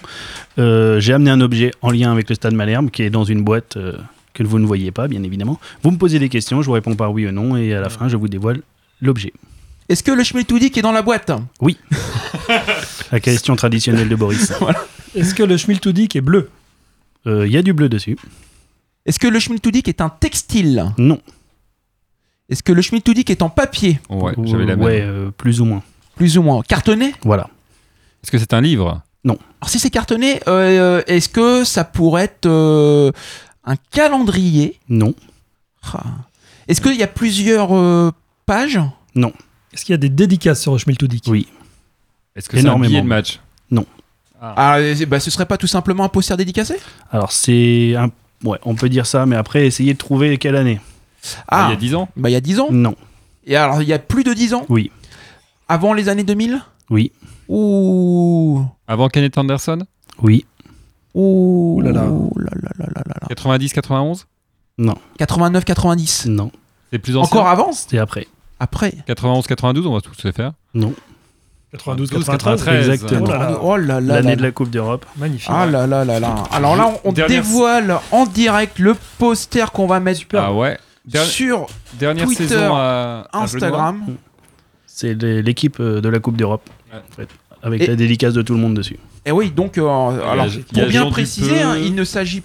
Speaker 9: Euh, J'ai amené un objet en lien avec le stade Malherbe qui est dans une boîte euh, que vous ne voyez pas, bien évidemment. Vous me posez des questions, je vous réponds par oui ou non, et à la fin, je vous dévoile l'objet.
Speaker 2: Est-ce que le Schmiltudik est dans la boîte
Speaker 9: Oui. la question traditionnelle de Boris.
Speaker 8: Est-ce que le Schmiltudik est bleu
Speaker 9: Il y a du bleu dessus.
Speaker 2: Est-ce que le Schmiltudik est un textile
Speaker 9: Non.
Speaker 2: Est-ce que le Schmiltudik est en papier
Speaker 1: Ouais, j'avais la même.
Speaker 9: Ouais, euh, plus ou moins.
Speaker 2: Plus ou moins. Cartonné
Speaker 9: Voilà.
Speaker 1: Est-ce que c'est un livre
Speaker 9: Non.
Speaker 2: Alors si c'est cartonné, euh, est-ce que ça pourrait être euh, un calendrier
Speaker 9: Non.
Speaker 2: Ah. Est-ce qu'il y a plusieurs euh, pages
Speaker 9: Non.
Speaker 8: Est-ce qu'il y a des dédicaces sur le Schmiltudik
Speaker 9: Oui.
Speaker 1: Est-ce que c'est un billet de match
Speaker 9: Non.
Speaker 2: Ah, euh, bah, ce serait pas tout simplement un poster dédicacé?
Speaker 9: Alors c'est un... Ouais, on peut dire ça, mais après, essayez de trouver quelle année.
Speaker 2: Ah,
Speaker 1: il y a 10 ans
Speaker 2: Bah il y a 10 ans?
Speaker 9: Non.
Speaker 2: Et alors il y a plus de 10 ans?
Speaker 9: Oui.
Speaker 2: Avant les années 2000
Speaker 9: Oui.
Speaker 2: Ouh
Speaker 1: Avant Kenneth Anderson?
Speaker 9: Oui.
Speaker 2: Ouh
Speaker 8: là là.
Speaker 1: 90, 91
Speaker 9: Non.
Speaker 2: 89, 90
Speaker 9: Non.
Speaker 1: C'est plus ancien?
Speaker 2: Encore avant?
Speaker 9: C'était après.
Speaker 2: Après
Speaker 1: 91, 92, on va tous les faire.
Speaker 9: Non.
Speaker 8: 92,
Speaker 1: 12,
Speaker 8: 93.
Speaker 9: Exactement.
Speaker 8: Oh là là.
Speaker 2: Oh là là
Speaker 9: L'année
Speaker 2: là
Speaker 9: de la Coupe d'Europe.
Speaker 8: Magnifique.
Speaker 2: Ah là là là là Alors là on, on
Speaker 1: Dernière-
Speaker 2: dévoile en direct le poster qu'on va mettre
Speaker 1: Ah ouais. Der-
Speaker 2: sur
Speaker 1: Dernière
Speaker 2: Twitter,
Speaker 1: saison à,
Speaker 2: Instagram.
Speaker 9: C'est l'équipe euh, de la Coupe d'Europe.
Speaker 1: Ouais.
Speaker 9: en fait, avec
Speaker 2: Et-
Speaker 9: la dédicace de tout le monde dessus.
Speaker 2: Et oui, donc, euh, alors, pour bien préciser, hein, il ne s'agit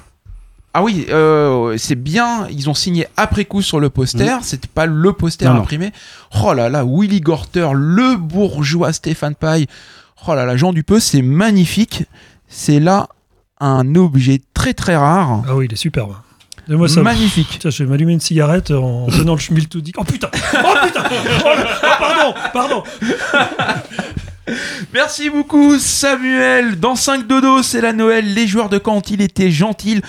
Speaker 2: Ah oui, euh, c'est bien, ils ont signé après coup sur le poster, c'était pas le poster
Speaker 9: Non, non.
Speaker 2: imprimé. Oh là là, Willy Gorter, le bourgeois Stéphane Paille. Oh là là, Jean Dupeux, c'est magnifique. C'est là un objet très très rare.
Speaker 8: Ah oui, il est superbe. Et moi, ça...
Speaker 2: Magnifique.
Speaker 8: Tiens, je vais m'allumer une cigarette en prenant le Schmiltudik. Oh putain Oh putain Oh là- oh, Pardon Pardon
Speaker 2: Merci beaucoup Samuel. Dans 5 dodo, c'est la Noël. Les joueurs de quand il était gentil.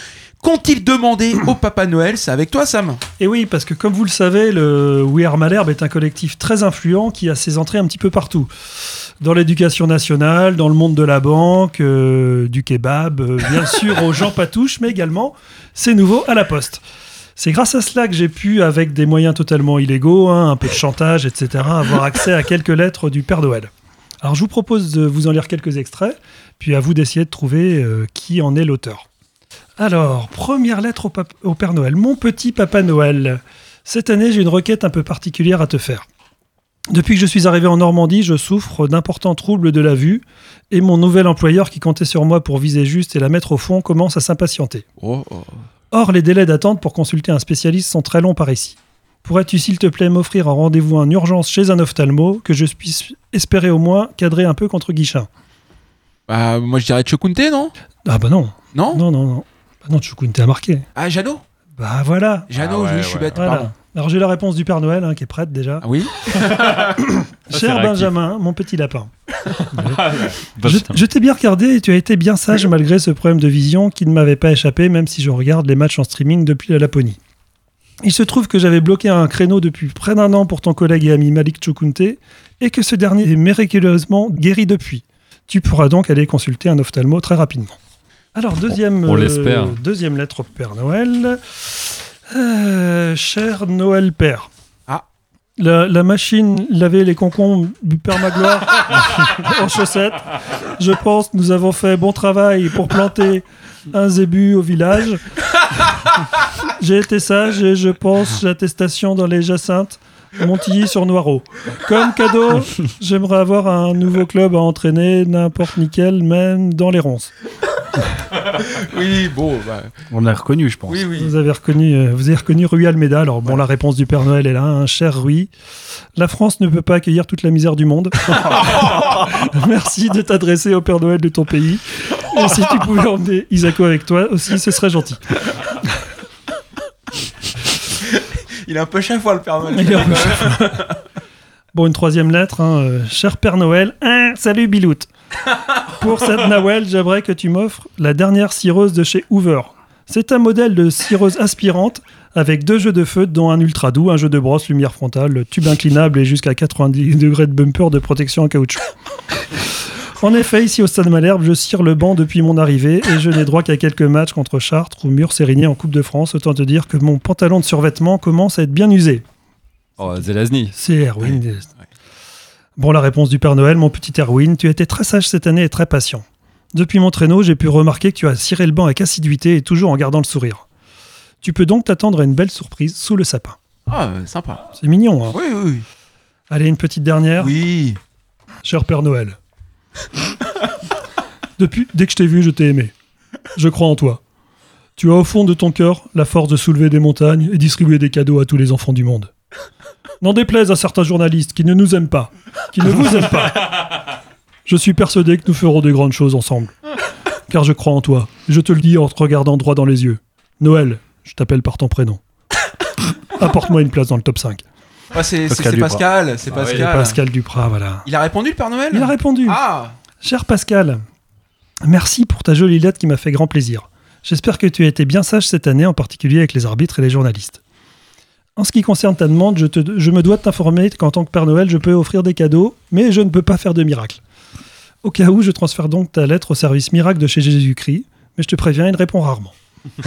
Speaker 2: Qu'ont-ils demandé au Papa Noël? C'est avec toi Sam.
Speaker 8: Et oui, parce que comme vous le savez, le We Are Malherbe est un collectif très influent qui a ses entrées un petit peu partout. Dans l'éducation nationale, dans le monde de la banque, euh, du kebab, euh, bien sûr aux gens patouches, mais également, c'est nouveau, à la poste. C'est grâce à cela que j'ai pu, avec des moyens totalement illégaux, hein, un peu de chantage, etc., avoir accès à quelques lettres du Père Noël. Alors je vous propose de vous en lire quelques extraits, puis à vous d'essayer de trouver euh, qui en est l'auteur. Alors, première lettre au, Père Noël. Mon petit Papa Noël, cette année j'ai une requête un peu particulière à te faire. Depuis que je suis arrivé en Normandie, je souffre d'importants troubles de la vue et mon nouvel employeur qui comptait sur moi pour viser juste et la mettre au fond commence à s'impatienter.
Speaker 2: Oh, oh.
Speaker 8: Or, les délais d'attente pour consulter un spécialiste sont très longs par ici. Pourrais-tu, s'il te plaît, m'offrir un rendez-vous en urgence chez un ophtalmo que je puisse espérer au moins cadrer un peu contre Guichin
Speaker 2: Bah, moi je dirais Chokunte, non?
Speaker 8: Ah bah non.
Speaker 2: Non?
Speaker 8: Non, non, non. Bah non, Chukwunte a marqué.
Speaker 2: Ah, Jeannot?
Speaker 8: Bah voilà.
Speaker 2: Jeannot,
Speaker 1: Ah ouais,
Speaker 2: je, je suis
Speaker 1: ouais,
Speaker 2: bête,
Speaker 8: Voilà.
Speaker 2: pardon.
Speaker 8: Alors j'ai la réponse du Père Noël hein, qui est prête déjà.
Speaker 2: Ah oui?
Speaker 1: C'est
Speaker 8: Cher
Speaker 1: réactif.
Speaker 8: Benjamin, mon petit lapin. Je, je t'ai bien regardé et tu as été bien sage malgré ce problème de vision qui ne m'avait pas échappé même si je regarde les matchs en streaming depuis la Laponie. Il se trouve que j'avais bloqué un créneau depuis près d'un an pour ton collègue et ami Malik Chukunte et que ce dernier est miraculeusement guéri depuis. Tu pourras donc aller consulter un ophtalmo très rapidement. Alors, deuxième,
Speaker 1: On l'espère.
Speaker 8: deuxième lettre au Père Noël. Euh, cher Noël Père.
Speaker 2: Ah.
Speaker 8: La, la machine laver les concombres du Père Magloire en chaussettes. Je pense que nous avons fait bon travail pour planter un zébu au village. J'ai été sage et je pense l'attestation dans les jacinthes. Montilly sur Noireau. Comme cadeau, j'aimerais avoir un nouveau club à entraîner, n'importe nickel, même dans les ronces.
Speaker 2: Oui, bon, bah,
Speaker 9: On l'a reconnu, je pense.
Speaker 2: oui, oui.
Speaker 8: Vous avez reconnu, euh, vous avez reconnu Rui Almeida. Alors bon, la réponse du Père Noël est là, un cher Rui. La France ne peut pas accueillir toute la misère du monde. Merci de t'adresser au Père Noël de ton pays. Et si tu pouvais emmener Isako avec toi aussi, ce serait gentil.
Speaker 2: Il est un peu chef, le Père Noël.
Speaker 8: Il est un peu Bon, une troisième lettre. hein, euh, cher Père Noël, hein, salut Bilout. Pour cette Noël, j'aimerais que tu m'offres la dernière cireuse de chez Hoover. C'est un modèle de cireuse aspirante avec deux jeux de feu, dont un ultra doux, un jeu de brosse, lumière frontale, tube inclinable et jusqu'à 90 degrés de bumper de protection en caoutchouc. En effet, ici au Stade Malherbe, je cire le banc depuis mon arrivée et je n'ai droit qu'à quelques matchs contre Chartres ou Murs-Sérigné en Coupe de France. Autant te dire que mon pantalon de survêtement commence à être bien usé.
Speaker 1: Oh, Zelazny.
Speaker 8: C'est Erwin. Bon, la réponse du Père Noël, mon petit Erwin, tu as été très sage cette année et très patient. Depuis mon traîneau, j'ai pu remarquer que tu as ciré le banc avec assiduité et toujours en gardant le sourire. Tu peux donc t'attendre à une belle surprise sous le sapin.
Speaker 2: Ah, sympa.
Speaker 8: C'est mignon, hein
Speaker 2: Oui, oui, oui.
Speaker 8: Allez, une petite dernière.
Speaker 2: Oui.
Speaker 8: Cher Père Noël. Depuis, dès que je t'ai vu, je t'ai aimé. Je crois en toi. Tu as au fond de ton cœur la force de soulever des montagnes et distribuer des cadeaux à tous les enfants du monde. N'en déplaise à certains journalistes qui ne nous aiment pas, qui ne vous aiment pas. Je suis persuadé que nous ferons de grandes choses ensemble. Car je crois en toi. Je te le dis en te regardant droit dans les yeux. Noël, je t'appelle par ton prénom. Apporte-moi une place dans le top 5.
Speaker 2: Ah, c'est c'est-
Speaker 8: Pascal
Speaker 2: c'est. Pascal.
Speaker 8: Ah oui,
Speaker 2: Pascal.
Speaker 8: Pascal Duprat, voilà.
Speaker 2: Il a répondu, le Père Noël?
Speaker 8: Il a répondu.
Speaker 2: Ah
Speaker 8: Cher Pascal, merci pour ta jolie lettre qui m'a fait grand plaisir. J'espère que tu as été bien sage cette année, en particulier avec les arbitres et les journalistes. En ce qui concerne ta demande, je, me dois de t'informer qu'en tant que Père Noël, je peux offrir des cadeaux, mais je ne peux pas faire de miracle. Au cas où, je transfère donc ta lettre au service miracle de chez Jésus-Christ, mais je te préviens, il répond rarement.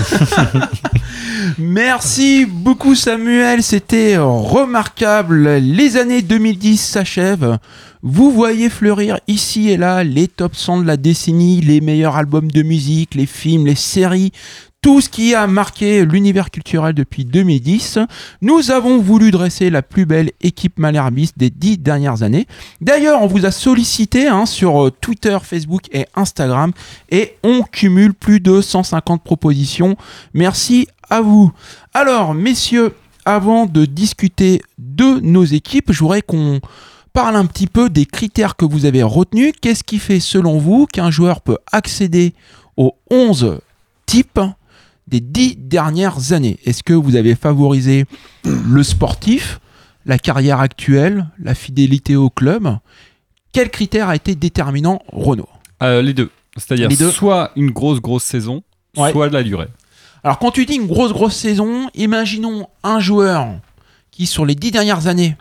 Speaker 2: Merci beaucoup Samuel, c'était remarquable. Les années 2010 s'achèvent. Vous voyez fleurir ici et là les top 100 de la décennie, les meilleurs albums de musique, les films, les séries, tout ce qui a marqué l'univers culturel depuis 2010. Nous avons voulu dresser la plus belle équipe malherbiste des dix dernières années. D'ailleurs, on vous a sollicité hein, sur euh, Twitter, Facebook et Instagram et on cumule plus de 150 propositions. Merci à vous. Alors, messieurs, avant de discuter de nos équipes, je voudrais qu'on parle un petit peu des critères que vous avez retenus. Qu'est-ce qui fait, selon vous, qu'un joueur peut accéder aux 11 types? Des 10 dernières années Est-ce que vous avez favorisé le sportif, la carrière actuelle, la fidélité au club? Quel critère a été déterminant, Renaud?
Speaker 1: Euh, les deux. C'est-à-dire soit une grosse, grosse saison,
Speaker 2: Ouais.
Speaker 1: soit de la durée.
Speaker 2: Alors quand tu dis une grosse grosse saison, imaginons un joueur qui sur les dix dernières années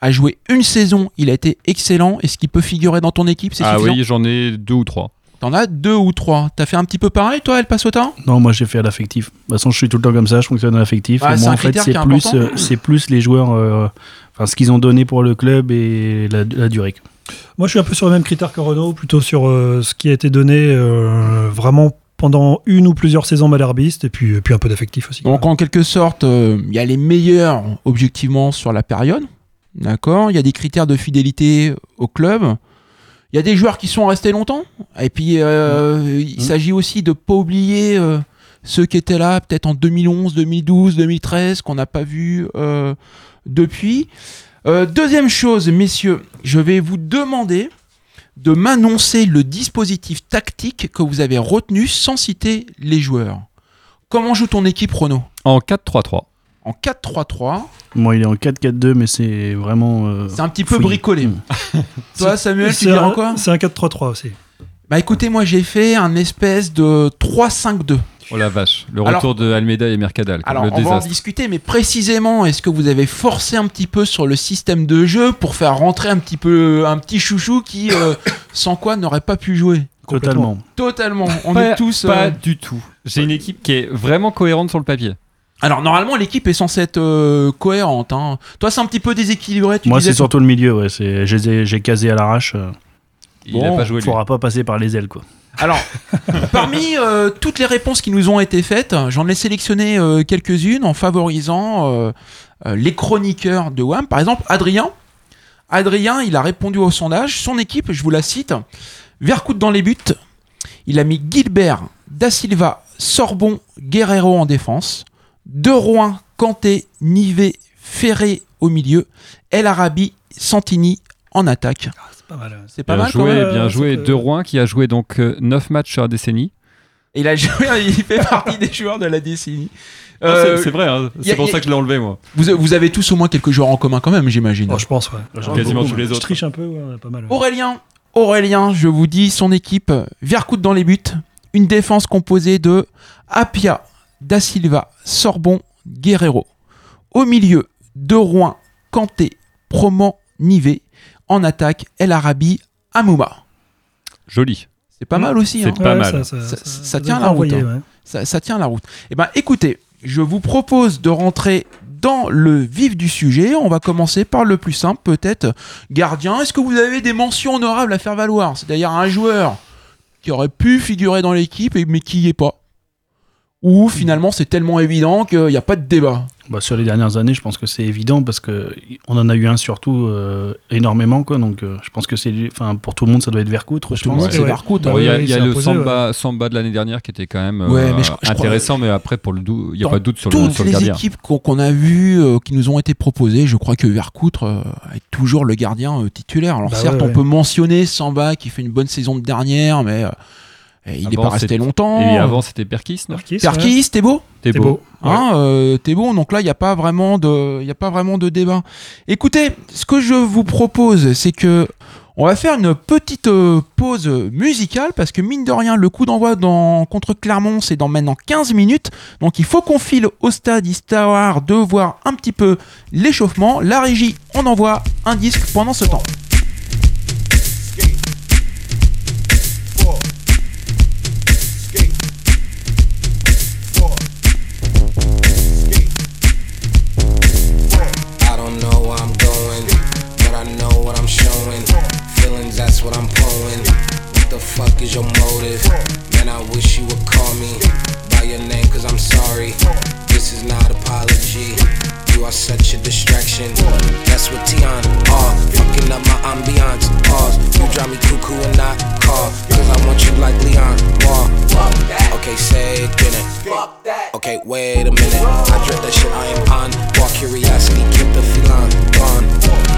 Speaker 2: a joué une saison, il a été excellent. Est-ce qu'il peut figurer dans ton équipe
Speaker 1: Ah
Speaker 2: suffisant?
Speaker 1: oui, j'en ai deux ou trois.
Speaker 2: T'en as deux ou trois. T'as fait un petit peu pareil toi, Elle passe au temps
Speaker 9: Non, moi j'ai fait à l'affectif. De toute façon, je suis tout le temps comme ça, je fonctionne à l'affectif. Et
Speaker 2: c'est
Speaker 9: moi, en fait, c'est plus, euh, c'est plus les joueurs, euh, enfin, ce qu'ils ont donné pour le club et la, la durée.
Speaker 8: Moi, je suis un peu sur le même critère que Renault, plutôt sur euh, ce qui a été donné euh, vraiment pendant une ou plusieurs saisons malherbistes, et puis, et puis un peu d'affectif aussi.
Speaker 2: Donc en quelque sorte, euh, il y a les meilleurs objectivement sur la période. D'accord? Il y a des critères de fidélité au club. Il y a des joueurs qui sont restés longtemps. Et puis euh, il s'agit aussi de pas oublier euh, ceux qui étaient là peut-être en 2011, 2012, 2013 qu'on n'a pas vu euh, depuis. Euh, deuxième chose, messieurs, je vais vous demander de m'annoncer le dispositif tactique que vous avez retenu sans citer les joueurs. Comment joue ton équipe, Renault
Speaker 1: En 4-3-3.
Speaker 2: En 4-3-3.
Speaker 9: Moi, il est en 4-4-2, mais c'est vraiment. euh,
Speaker 2: C'est un petit peu
Speaker 9: fouillis.
Speaker 2: bricolé. Toi, Samuel, tu
Speaker 8: un-
Speaker 2: quoi
Speaker 8: C'est un 4-3-3 aussi.
Speaker 2: Bah écoutez, moi j'ai fait un espèce de 3-5-2.
Speaker 1: Oh la vache. Le
Speaker 2: Alors-
Speaker 1: retour de Almeida et Mercadal.
Speaker 2: Alors,
Speaker 1: le
Speaker 2: on va en
Speaker 1: désastre.
Speaker 2: discuter, mais précisément, est-ce que vous avez forcé un petit peu sur le système de jeu pour faire rentrer un petit peu un petit chouchou qui, euh, sans quoi, n'aurait pas pu jouer?
Speaker 9: Totalement.
Speaker 2: Totalement. On
Speaker 1: Pas-
Speaker 2: est tous.
Speaker 1: Pas
Speaker 2: euh,
Speaker 1: du tout. J'ai une équipe qui est vraiment cohérente sur le papier.
Speaker 2: Alors, normalement, l'équipe est censée être euh, cohérente. hein. Toi, c'est un petit peu déséquilibré. Tu
Speaker 9: Moi, c'est surtout le milieu, ouais. c'est- J'ai casé à l'arrache. euh.
Speaker 1: Il a pas joué, lui.
Speaker 9: faudra pas passer par les ailes, quoi.
Speaker 2: Alors, parmi euh, toutes les réponses qui nous ont été faites, j'en ai sélectionné euh, quelques-unes en favorisant euh, euh, les chroniqueurs de WAM. Par exemple, Adrien. Adrien, il a répondu au sondage. Son équipe, je vous la cite, Vercoute dans les buts. Il a mis Gilbert, Da Silva, Sorbon, Guerrero en défense. De Rouen, Kanté, Nivet, Ferré au milieu. El Arabi, Santini en attaque.
Speaker 8: C'est pas mal.
Speaker 2: C'est pas
Speaker 1: bien
Speaker 2: mal
Speaker 1: joué,
Speaker 2: quand même.
Speaker 1: bien joué. De Rouen qui a joué donc 9 matchs sur la décennie.
Speaker 2: Il a joué, il fait partie des joueurs de la décennie.
Speaker 1: Non,
Speaker 2: Euh,
Speaker 1: c'est- c'est vrai, hein. c'est pour
Speaker 2: a-
Speaker 1: ça que je l'ai enlevé moi.
Speaker 2: Vous, vous avez tous au moins quelques joueurs en commun quand même, j'imagine.
Speaker 8: Oh, je pense, ouais.
Speaker 1: Quasiment tous les
Speaker 8: Je
Speaker 1: autres.
Speaker 8: triche un peu, ouais, pas mal. ouais.
Speaker 2: Aurélien, Aurélien, je vous dis son équipe, Vercoute dans les buts, une défense composée de Apia, Da Silva, Sorbon, Guerrero. Au milieu, De Rouen, Kanté, Proman, Nivet. En attaque, El Arabi, Amouma.
Speaker 1: Joli.
Speaker 2: C'est pas mal aussi.
Speaker 1: C'est
Speaker 2: hein.
Speaker 1: pas
Speaker 8: Ouais,
Speaker 1: mal.
Speaker 8: ça- ça-
Speaker 2: Ça,
Speaker 8: ça-
Speaker 2: ça
Speaker 8: ça
Speaker 2: tient la route.
Speaker 8: envoyer,
Speaker 2: hein.
Speaker 8: ouais.
Speaker 2: Ça, ça tient la route. Eh ben, écoutez, je vous propose de rentrer dans le vif du sujet. On va commencer par le plus simple, peut-être. Gardien, est-ce que vous avez des mentions honorables à faire valoir? C'est-à-dire un joueur qui aurait pu figurer dans l'équipe, et- mais qui y est pas Ou finalement c'est tellement évident qu'il n'y a pas de débat
Speaker 9: Bah, sur les dernières années, je pense que c'est évident parce que on en a eu un surtout euh, énormément, quoi. Donc, euh, je pense que c'est, enfin, pour tout le monde, ça doit être Vercoutre. je
Speaker 2: tout
Speaker 9: pense.
Speaker 2: c'est Vercoute.
Speaker 8: Bah
Speaker 1: Bon, Il y a, y le
Speaker 8: imposé,
Speaker 1: Samba, Samba de l'année dernière qui était quand même euh,
Speaker 2: Ouais, mais je- je crois-
Speaker 1: intéressant, mais après, pour le il n'y a pas de doute sur le,
Speaker 2: Toutes
Speaker 1: le
Speaker 2: les
Speaker 1: gardien.
Speaker 2: équipes qu'on qu'on a vues, euh, qui nous ont été proposées, je crois que Vercoutre euh, est toujours le gardien euh, titulaire. Alors
Speaker 8: Bah
Speaker 2: certes,
Speaker 8: ouais,
Speaker 2: on peut mentionner Samba qui fait une bonne saison de dernière, mais euh, il n'est pas resté longtemps.
Speaker 1: Et avant, c'était Perkis, non
Speaker 8: Perkis, ouais.
Speaker 2: Perkis, t'es beau
Speaker 1: T'es
Speaker 8: C'est
Speaker 1: beau.
Speaker 8: beau.
Speaker 2: Hein, euh, t'es bon, donc là il n'y a pas vraiment de, y a pas vraiment de débat. Écoutez, ce que je vous propose, c'est que on va faire une petite euh, pause musicale parce que mine de rien, le coup d'envoi dans contre Clermont, c'est dans maintenant 15 minutes, donc il faut qu'on file au stade histoire de voir un petit peu l'échauffement. La régie, on envoie un disque pendant ce temps.
Speaker 13: It, get it. Okay, wait a minute. I dread that shit I am on. Walk curiosity, keep the feline gone.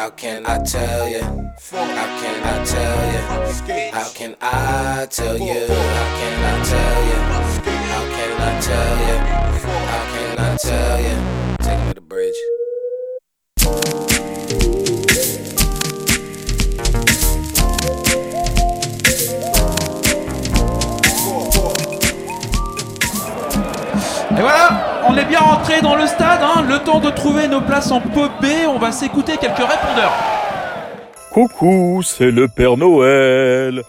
Speaker 13: How can I tell you? How can I tell you? How can I tell you? How can I tell you? How can I tell you? How can I tell you? Take me to the bridge.
Speaker 2: Et voilà, on est bien rentré dans le stade, hein, le temps de trouver nos places en pot B, on va s'écouter quelques répondeurs.
Speaker 14: Coucou, c'est le Père Noël.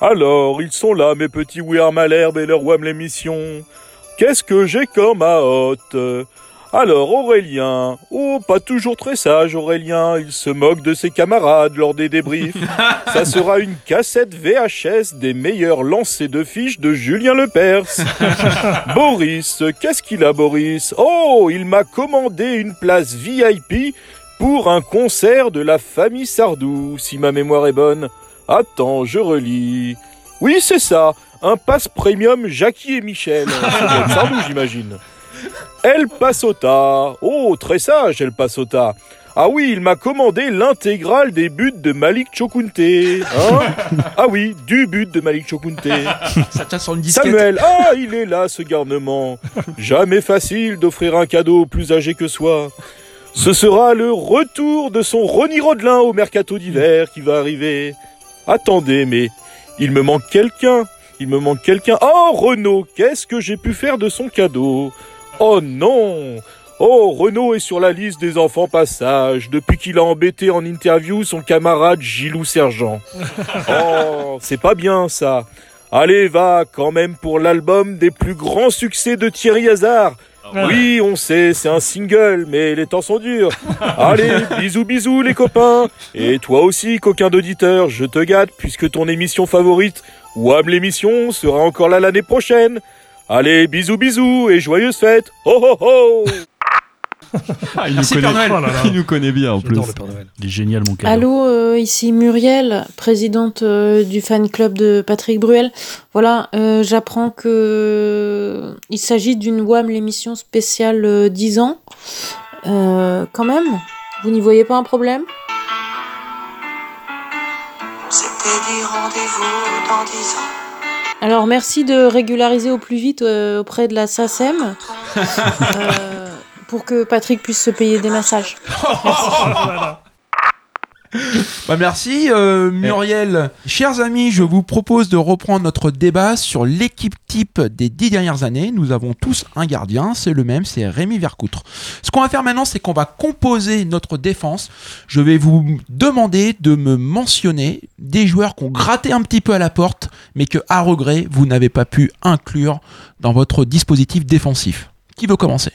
Speaker 14: Alors, ils sont là, mes petits Weir Malherbe et leur Wham l'émission. Qu'est-ce que j'ai comme à hôte Alors, Aurélien. Oh, pas toujours très sage, Aurélien. Il se moque de ses camarades lors des débriefs. Ça sera une cassette VHS des meilleurs lancers de fiches de Julien Lepers. Boris, qu'est-ce qu'il a, Boris? Oh, il m'a commandé une place VIP pour un concert de la famille Sardou, si ma mémoire est bonne. Attends, je relis. Oui, c'est ça, un passe premium Jackie et Michel. Sardou, j'imagine. El Pasota. Oh, très sage, El Pasota. Ah oui, il m'a commandé l'intégrale des buts de Malik Chokunte. Hein ah oui, du but de Malik Chokunte.
Speaker 2: Ça tient sur une disquette.
Speaker 14: Samuel, ah, il est là, ce garnement. Jamais facile d'offrir un cadeau plus âgé que soi. Ce sera le retour de son Ronnie Rodelin au mercato d'hiver qui va arriver. Attendez, mais il me manque quelqu'un. Il me manque quelqu'un. Oh, Renaud, qu'est-ce que j'ai pu faire de son cadeau? Oh non Oh, Renaud est sur la liste des enfants passage depuis qu'il a embêté en interview son camarade Gilou Sergent. Oh, c'est pas bien ça. Allez, va quand même pour l'album des plus grands succès de Thierry Hazard. Oui, on sait, c'est un single, mais les temps sont durs. Allez, bisous bisous les copains. Et toi aussi, coquin d'auditeur, je te gâte puisque ton émission favorite, Wham l'émission, sera encore là l'année prochaine. Allez, bisous bisous et joyeuses fêtes. Ho ho ho
Speaker 1: Ah, il, nous
Speaker 2: Merci,
Speaker 1: connaît,
Speaker 2: Père Noël.
Speaker 8: Oh là là.
Speaker 1: il nous connaît bien en plus.
Speaker 8: J'adore le Père Noël.
Speaker 9: Il est génial, mon cadeau.
Speaker 10: Allô, euh, ici Muriel, présidente euh, du fan club de Patrick Bruel. Voilà, euh, j'apprends que il s'agit d'une WAM l'émission spéciale euh, 10 ans. Euh, quand même, vous n'y voyez pas un problème?
Speaker 12: C'était dit rendez-vous dans dix ans.
Speaker 10: Alors merci de régulariser au plus vite euh, auprès de la SACEM euh, pour que Patrick puisse se payer des massages.
Speaker 2: Bah merci euh, Muriel. Chers amis, je vous propose de reprendre notre débat sur l'équipe type des dix dernières années. Nous avons tous un gardien, c'est le même, c'est Rémi Vercoutre. Ce qu'on va faire maintenant, c'est qu'on va composer notre défense. Je vais vous demander de me mentionner des joueurs qui ont gratté un petit peu à la porte, mais que à regret, vous n'avez pas pu inclure dans votre dispositif défensif. Qui veut commencer?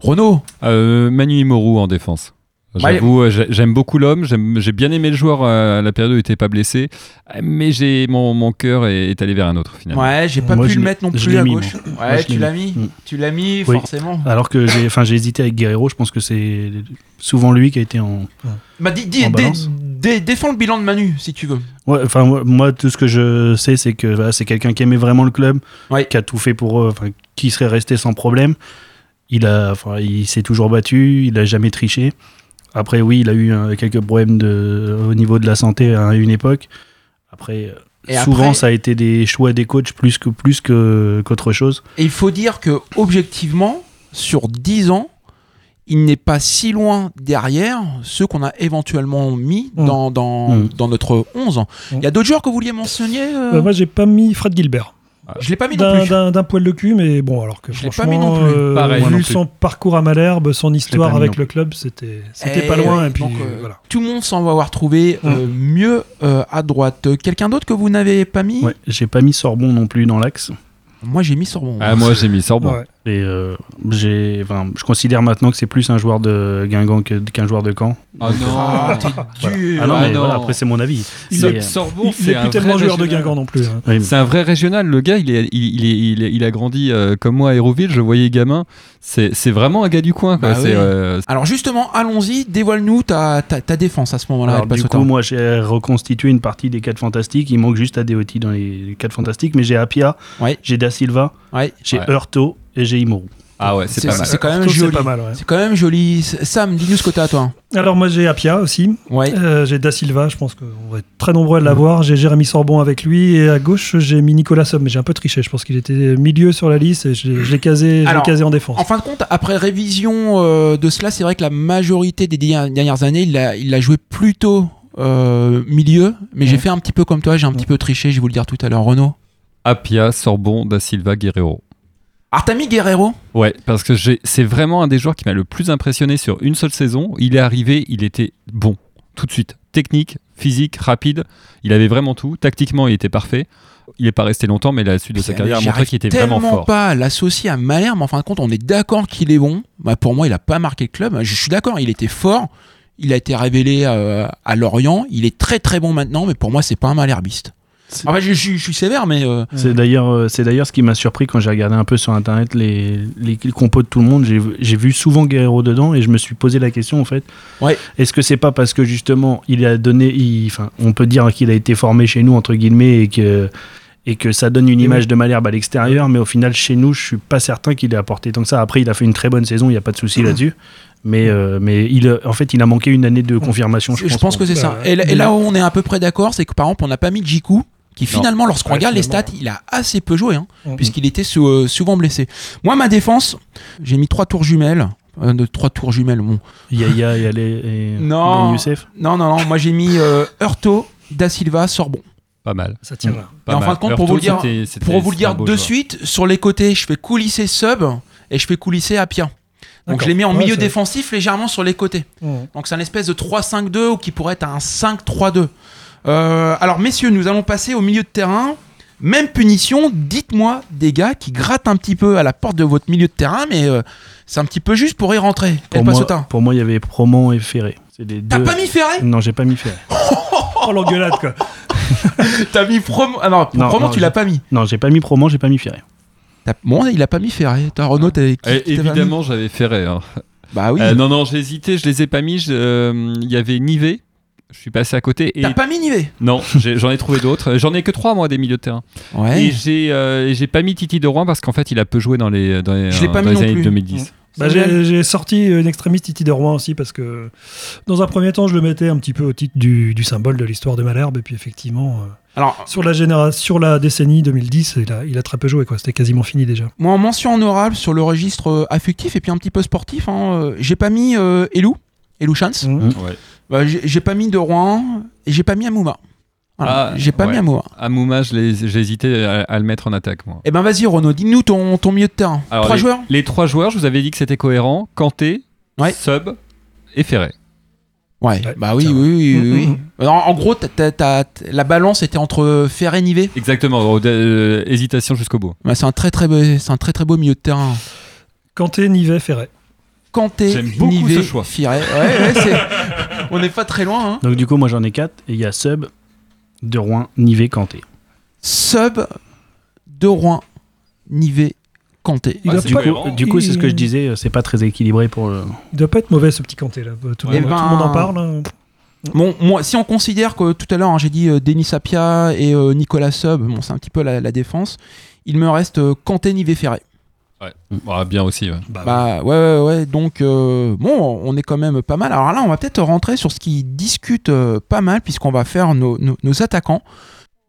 Speaker 2: Renaud?
Speaker 1: Euh, Manu Imoru en défense. J'avoue, euh, j'ai- j'aime beaucoup l'homme. J'ai bien aimé le joueur euh, à la période où il n'était pas blessé. Euh, Mais j'ai mon, mon cœur est, est allé vers un autre finalement.
Speaker 2: Ouais, j'ai pas
Speaker 9: Moi,
Speaker 2: pu le mettre non plus à
Speaker 9: mis,
Speaker 2: gauche.
Speaker 9: moi.
Speaker 2: Ouais,
Speaker 9: je
Speaker 2: tu l'as
Speaker 9: mis.
Speaker 2: mis.
Speaker 9: Mm.
Speaker 2: Tu l'as mis,
Speaker 9: Oui.
Speaker 2: forcément.
Speaker 9: Alors que j'ai, enfin, j'ai hésité avec Guerrero. Je pense que c'est souvent lui qui a été en.
Speaker 2: Bah,
Speaker 9: En balance.
Speaker 2: dé- défends le bilan de Manu, si tu veux.
Speaker 9: Ouais, enfin moi, tout ce que je sais, c'est que voilà, c'est quelqu'un qui aimait vraiment le club, qui a tout fait pour, eux, enfin, qui serait resté sans problème. Il a, enfin, il s'est toujours battu, il a jamais triché. Après, oui, il a eu quelques problèmes de, au niveau de la santé à une époque. Après, euh,
Speaker 2: Et
Speaker 9: souvent,
Speaker 2: après-
Speaker 9: ça a été des choix des coachs plus que plus que qu'autre chose.
Speaker 2: Et il faut dire que, objectivement, sur 10 ans, il n'est pas si loin derrière ceux qu'on a éventuellement mis
Speaker 8: Mm.
Speaker 2: dans, dans,
Speaker 8: Mm.
Speaker 2: dans notre 11. Il y a d'autres joueurs que vous vouliez mentionner euh
Speaker 8: Euh, moi, j'ai pas mis Fred Gilbert.
Speaker 2: Je l'ai pas mis non plus.
Speaker 8: D'un poil de cul, mais bon, alors que
Speaker 2: Je l'ai
Speaker 8: franchement,
Speaker 2: pas mis non plus.
Speaker 8: euh,
Speaker 2: Pareil.
Speaker 8: Vu
Speaker 2: non plus.
Speaker 8: son parcours à Malherbe, son histoire avec
Speaker 2: non
Speaker 8: le club, c'était c'était
Speaker 2: Eh
Speaker 8: pas loin.
Speaker 2: ouais,
Speaker 8: et puis
Speaker 2: donc,
Speaker 8: euh, voilà.
Speaker 2: Tout le monde semble avoir trouvé euh, mieux euh, à droite. Quelqu'un d'autre que vous n'avez pas mis?
Speaker 9: Ouais, j'ai pas mis Sorbon non plus dans l'axe.
Speaker 2: Moi, j'ai mis Sorbon.
Speaker 1: Ah, moi, j'ai mis Sorbon.
Speaker 9: Et euh, j'ai, enfin, je considère maintenant que c'est plus un joueur de Guingamp que- qu'un joueur de Caen.
Speaker 1: Oh non.
Speaker 2: Ah, t'es
Speaker 9: Voilà.
Speaker 2: dur.
Speaker 9: Ah non,
Speaker 1: Ah non.
Speaker 9: voilà, après c'est mon avis.
Speaker 8: Il est-
Speaker 9: euh,
Speaker 1: Sorbon,
Speaker 8: Il- est plus tellement joueur de. Guingamp non plus. hein.
Speaker 9: oui,
Speaker 1: C'est un vrai régional. Le gars, il, est, il, il, est- il, est- il a grandi euh, comme moi à Hérouville. Je voyais gamin. C'est c'est vraiment un gars du coin. Quoi.
Speaker 2: Bah
Speaker 1: C'est,
Speaker 2: oui.
Speaker 1: euh,
Speaker 2: Alors justement, allons-y, dévoile-nous ta, ta, ta défense à ce moment-là.
Speaker 9: Du coup, moi, j'ai reconstitué une partie des 4 fantastiques. Il manque juste Adeoti dans les 4 fantastiques, mais j'ai Apia,
Speaker 2: Ouais.
Speaker 9: j'ai Da Silva,
Speaker 2: Ouais.
Speaker 9: j'ai
Speaker 1: Ouais.
Speaker 9: Et j'ai Imoru.
Speaker 1: Ah ouais, c'est pas mal.
Speaker 2: C'est quand même
Speaker 8: c'est
Speaker 2: joli.
Speaker 8: ouais.
Speaker 2: C'est quand même joli. Sam, dis-nous ce que t'as, toi.
Speaker 8: Alors moi j'ai Apia aussi.
Speaker 2: Ouais.
Speaker 8: Euh, j'ai Da Silva, je pense qu'on va être très nombreux à l'avoir. J'ai Jérémy Sorbon avec lui et à gauche j'ai mis Nicolas Somme, mais j'ai un peu triché. Je pense qu'il était milieu sur la liste et je l'ai casé, je l'ai
Speaker 2: Alors,
Speaker 8: casé en défense.
Speaker 2: En fin de compte, après révision euh, de cela, c'est vrai que la majorité des dernières années, il l'a l'a joué plutôt euh, milieu, mais j'ai fait un petit peu comme toi, j'ai un petit peu triché, je vais vous le dire tout à l'heure. Renaud
Speaker 1: Apia, Sorbon, Da Silva, Guerrero.
Speaker 2: Mis Guerrero
Speaker 1: Ouais, parce que c'est vraiment un des joueurs qui m'a le plus impressionné sur une seule saison. Il est arrivé, il était bon, tout de suite. Technique, physique, rapide. Il avait vraiment tout. Tactiquement, il était parfait. Il n'est pas resté longtemps, mais la suite de sa carrière a montré qu'il était vraiment
Speaker 2: tellement
Speaker 1: fort.
Speaker 2: pas l'associer à Malherbe, en fin de compte, on est d'accord qu'il est bon. Bah, pour moi, il a pas marqué le club. Je suis d'accord, il était fort. Il a été révélé euh, à Lorient. Il est très très bon maintenant, mais pour moi, c'est pas un Malherbiste. Enfin, je, je- je suis sévère, mais euh,
Speaker 9: C'est d'ailleurs, euh, c'est d'ailleurs ce qui m'a surpris quand j'ai regardé un peu sur internet les, les, les compos de tout le monde. J'ai, j'ai vu souvent Guerrero dedans et je me suis posé la question en fait.
Speaker 2: Ouais.
Speaker 9: Est-ce que c'est pas parce que justement il a donné, il- enfin, on peut dire qu'il a été formé chez nous entre guillemets et que et que ça donne une image de Malherbe à l'extérieur, mais au final chez nous, je suis pas certain qu'il ait apporté tant que ça. Après, il a fait une très bonne saison, il n'y a pas de souci là-dessus. Mais, euh, mais il, en fait, il a manqué une année de confirmation. Je,
Speaker 2: je pense que c'est ça. Et, et là où on est à peu près d'accord, c'est que par exemple, on n'a pas mis Jiku, qui finalement, lorsqu'on
Speaker 8: Ouais,
Speaker 2: regarde les stats, il a assez peu joué, hein,
Speaker 8: Mhm.
Speaker 2: puisqu'il était sou- euh, souvent blessé. Moi, ma défense, j'ai mis trois tours jumelles. Euh, de trois tours jumelles, bon.
Speaker 9: Yaya et, Ale- et
Speaker 2: Non.
Speaker 9: Youssef.
Speaker 2: Non, non, non. Moi, j'ai mis euh, Heurto, Da Silva, Sorbon.
Speaker 1: Pas mal.
Speaker 8: Ça tient là.
Speaker 1: Pas
Speaker 2: et en fin de compte, pour vous le dire, pour vous le dire de
Speaker 1: joueur.
Speaker 2: suite, sur les côtés, je fais coulisser Sub et je fais coulisser Apia. Donc je l'ai mis en
Speaker 8: Ouais,
Speaker 2: milieu défensif légèrement sur les côtés.
Speaker 8: Mhm.
Speaker 2: Donc c'est un espèce de 3-5-2 ou qui pourrait être un 5-3-2. Euh, alors messieurs, nous allons passer au milieu de terrain Même punition, dites-moi des gars qui grattent un petit peu à la porte de votre milieu de terrain, mais euh, c'est un petit peu juste pour y rentrer.
Speaker 9: Pour moi,
Speaker 2: Pasota.
Speaker 9: pour moi, il y avait Promont et Ferré. C'est les
Speaker 2: T'as
Speaker 9: deux-
Speaker 2: pas mis Ferré
Speaker 9: Non, j'ai pas mis Ferré.
Speaker 8: Oh l'engueulade quoi.
Speaker 2: T'as mis Promo. Ah non,
Speaker 9: Non,
Speaker 2: tu l'as pas mis.
Speaker 9: Non, j'ai pas mis Promont, j'ai pas mis Ferré.
Speaker 2: Bon, il a pas mis Ferré. Toi, Renaud, t'avais qui
Speaker 1: Eh,
Speaker 2: qui t'avais
Speaker 1: évidemment, j'avais Ferré. hein.
Speaker 2: Bah oui.
Speaker 1: Euh, non, non, j'ai hésité, je les ai pas mis. euh, Il y avait Nivet, je suis passé à côté. Et...
Speaker 2: T'as pas mis Nivet?
Speaker 1: Non, j'en ai trouvé d'autres. J'en ai que trois, moi, des milieux de terrain.
Speaker 2: Ouais.
Speaker 1: Et j'ai euh, pas mis Titi de Rouen parce qu'en fait, il a peu joué dans les, dans les,
Speaker 2: Je l'ai pas
Speaker 1: dans
Speaker 2: mis
Speaker 1: les
Speaker 2: non
Speaker 1: années
Speaker 2: plus.
Speaker 1: 2010.
Speaker 8: Bah, j'ai sorti une extrémiste Titi de Rouen aussi parce que dans un premier temps je le mettais un petit peu au titre du, du symbole de l'histoire de Malherbe et puis effectivement euh,
Speaker 2: Alors,
Speaker 8: sur la génération sur la décennie 2010 il a, il a très peu joué quoi c'était quasiment fini déjà
Speaker 2: Moi, en mention honorable sur le registre euh, affectif et puis un petit peu sportif, hein, euh, j'ai pas mis euh, Elou, Elou Chance.
Speaker 8: Mhm.
Speaker 1: Ouais.
Speaker 2: Bah, j'ai pas mis de Rouen et j'ai pas mis Amouma. Voilà,
Speaker 1: Ah,
Speaker 2: j'ai pas
Speaker 1: ouais.
Speaker 2: mis Amouma.
Speaker 1: Amouma, j'ai hésité à, à le mettre en attaque, moi.
Speaker 2: Eh ben vas-y Renaud, dis-nous ton, ton milieu de terrain.
Speaker 1: Alors,
Speaker 2: Trois
Speaker 1: les,
Speaker 2: joueurs
Speaker 1: Les trois joueurs, je vous avais dit que c'était cohérent. Kanté, Sub et Ferré.
Speaker 2: Ouais, bah oui, oui, oui.
Speaker 1: Mhm.
Speaker 2: En, en gros, t'as- t'as- t'as- la balance était entre Ferré et Nivet.
Speaker 1: Exactement, euh, hésitation jusqu'au bout.
Speaker 2: Ouais, c'est un très très beau, c'est un très très beau milieu de terrain.
Speaker 8: Kanté, Nivet, Ferret.
Speaker 2: Kanté,
Speaker 1: J'aime beaucoup
Speaker 2: Nivet,
Speaker 1: ce choix.
Speaker 2: Ferré. Ouais, ouais, c'est- on n'est pas très loin. Hein.
Speaker 9: Donc du coup, moi j'en ai 4 et il y a Sub, De Rouen, Nivet, Kanté.
Speaker 2: Sub, De Rouen, Nivet, Kanté.
Speaker 8: Il
Speaker 9: Ouais,
Speaker 8: a
Speaker 9: du coup, du coup, c'est ce que je disais, euh, c'est pas très équilibré pour le.
Speaker 8: il doit pas être mauvais ce petit Kanté là tout, le
Speaker 2: Eh
Speaker 8: monde-
Speaker 2: ben,
Speaker 8: tout le monde en parle hein.
Speaker 2: Bon, moi, si on considère que tout à l'heure, hein, j'ai dit euh, Denis Sapia et euh, Nicolas Sub, bon, c'est un petit peu la, la défense. Il me reste euh, Kanté, Nivet, Ferré.
Speaker 1: Ouais. Ah, bien aussi. ouais.
Speaker 2: Bah ouais, ouais, ouais. Donc, euh, bon, on est quand même pas mal. Alors là, on va peut-être rentrer sur ce qui discute euh, pas mal, puisqu'on va faire nos, nos- nos attaquants.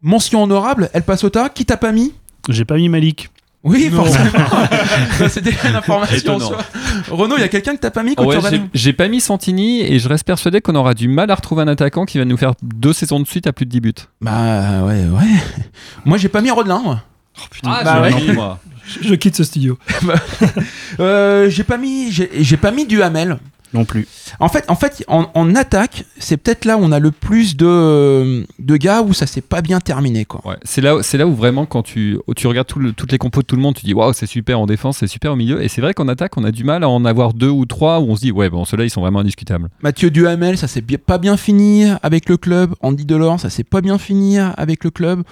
Speaker 2: Mention honorable, El Pasota, qui t'a pas mis?
Speaker 9: J'ai pas mis Malik.
Speaker 2: Oui,
Speaker 1: Non.
Speaker 2: forcément. C'était une information. Renaud, il y a quelqu'un que t'as pas mis quand
Speaker 1: Ouais,
Speaker 2: tu
Speaker 1: j'ai-
Speaker 2: regardes
Speaker 1: j'ai pas mis Santini et je reste persuadé qu'on aura du mal à retrouver un attaquant qui va nous faire deux saisons de suite à plus de 10 buts.
Speaker 2: Bah ouais, ouais. Moi, j'ai pas mis Rodelin, moi.
Speaker 1: Ah,
Speaker 2: Bah ouais.
Speaker 1: moi.
Speaker 8: je, je quitte ce studio
Speaker 2: Euh, j'ai pas mis, j'ai pas mis du Hamel.
Speaker 9: Non plus.
Speaker 2: En fait, en fait, en, en attaque, c'est peut-être là où on a le plus de, de gars où ça s'est pas bien terminé, quoi.
Speaker 1: Ouais, c'est là, c'est là où vraiment, quand tu, tu regardes tout le- toutes les compos de tout le monde, tu dis waouh, c'est super en défense, c'est super au milieu. Et c'est vrai qu'en attaque, on a du mal à en avoir deux ou trois où on se dit ouais, bon, ceux-là, ils sont vraiment indiscutables.
Speaker 2: Mathieu Duhamel, ça s'est pas bien fini avec le club. Andy Delors, ça s'est pas bien fini avec le club.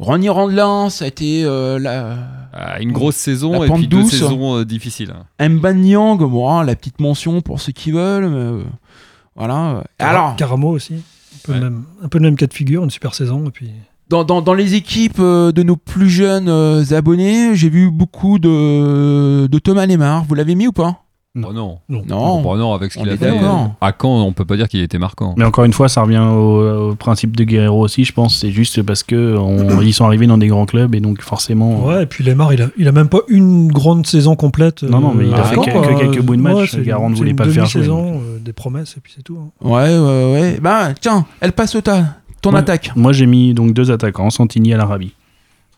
Speaker 2: Ronny Randelin, ça a été euh, la...
Speaker 1: Ah, une grosse saison
Speaker 2: La
Speaker 1: et puis deux
Speaker 2: douce.
Speaker 1: saisons euh, difficiles.
Speaker 2: Mban Nyang, bon, hein, la petite mention pour ceux qui veulent. mais, euh, voilà. Alors,
Speaker 8: Caramo aussi un peu, le même, un peu le même cas de figure une super saison et puis
Speaker 2: dans, dans- dans les équipes euh, de nos plus jeunes euh, abonnés, j'ai vu beaucoup de, de Thomas Lemar. Vous l'avez mis ou pas?
Speaker 1: Oh non.
Speaker 2: Non.
Speaker 1: Bon, non, avec ce qu'il a fait.
Speaker 2: d'accord.
Speaker 1: À Caen, on peut pas dire qu'il était marquant.
Speaker 9: Mais encore une fois, ça revient au, au principe de Guerrero aussi, je pense. C'est juste parce que on- ils sont arrivés dans des grands clubs et donc forcément.
Speaker 8: ouais et puis Lemar il a, il a même pas une grande saison complète
Speaker 9: Non, non, mais il a
Speaker 8: euh,
Speaker 9: fait
Speaker 8: à
Speaker 9: que- quelques bouts de match.
Speaker 8: Ouais,
Speaker 9: Garand
Speaker 8: une-
Speaker 9: ne voulait pas le faire jouer,
Speaker 8: demi-saison, euh, des promesses et puis c'est tout hein.
Speaker 2: Ouais, ouais, ouais. Bah, tiens, El Pasota, ton
Speaker 9: Moi-
Speaker 2: attaque.
Speaker 9: Moi, j'ai mis donc deux attaquants, Santini à l'Arabie.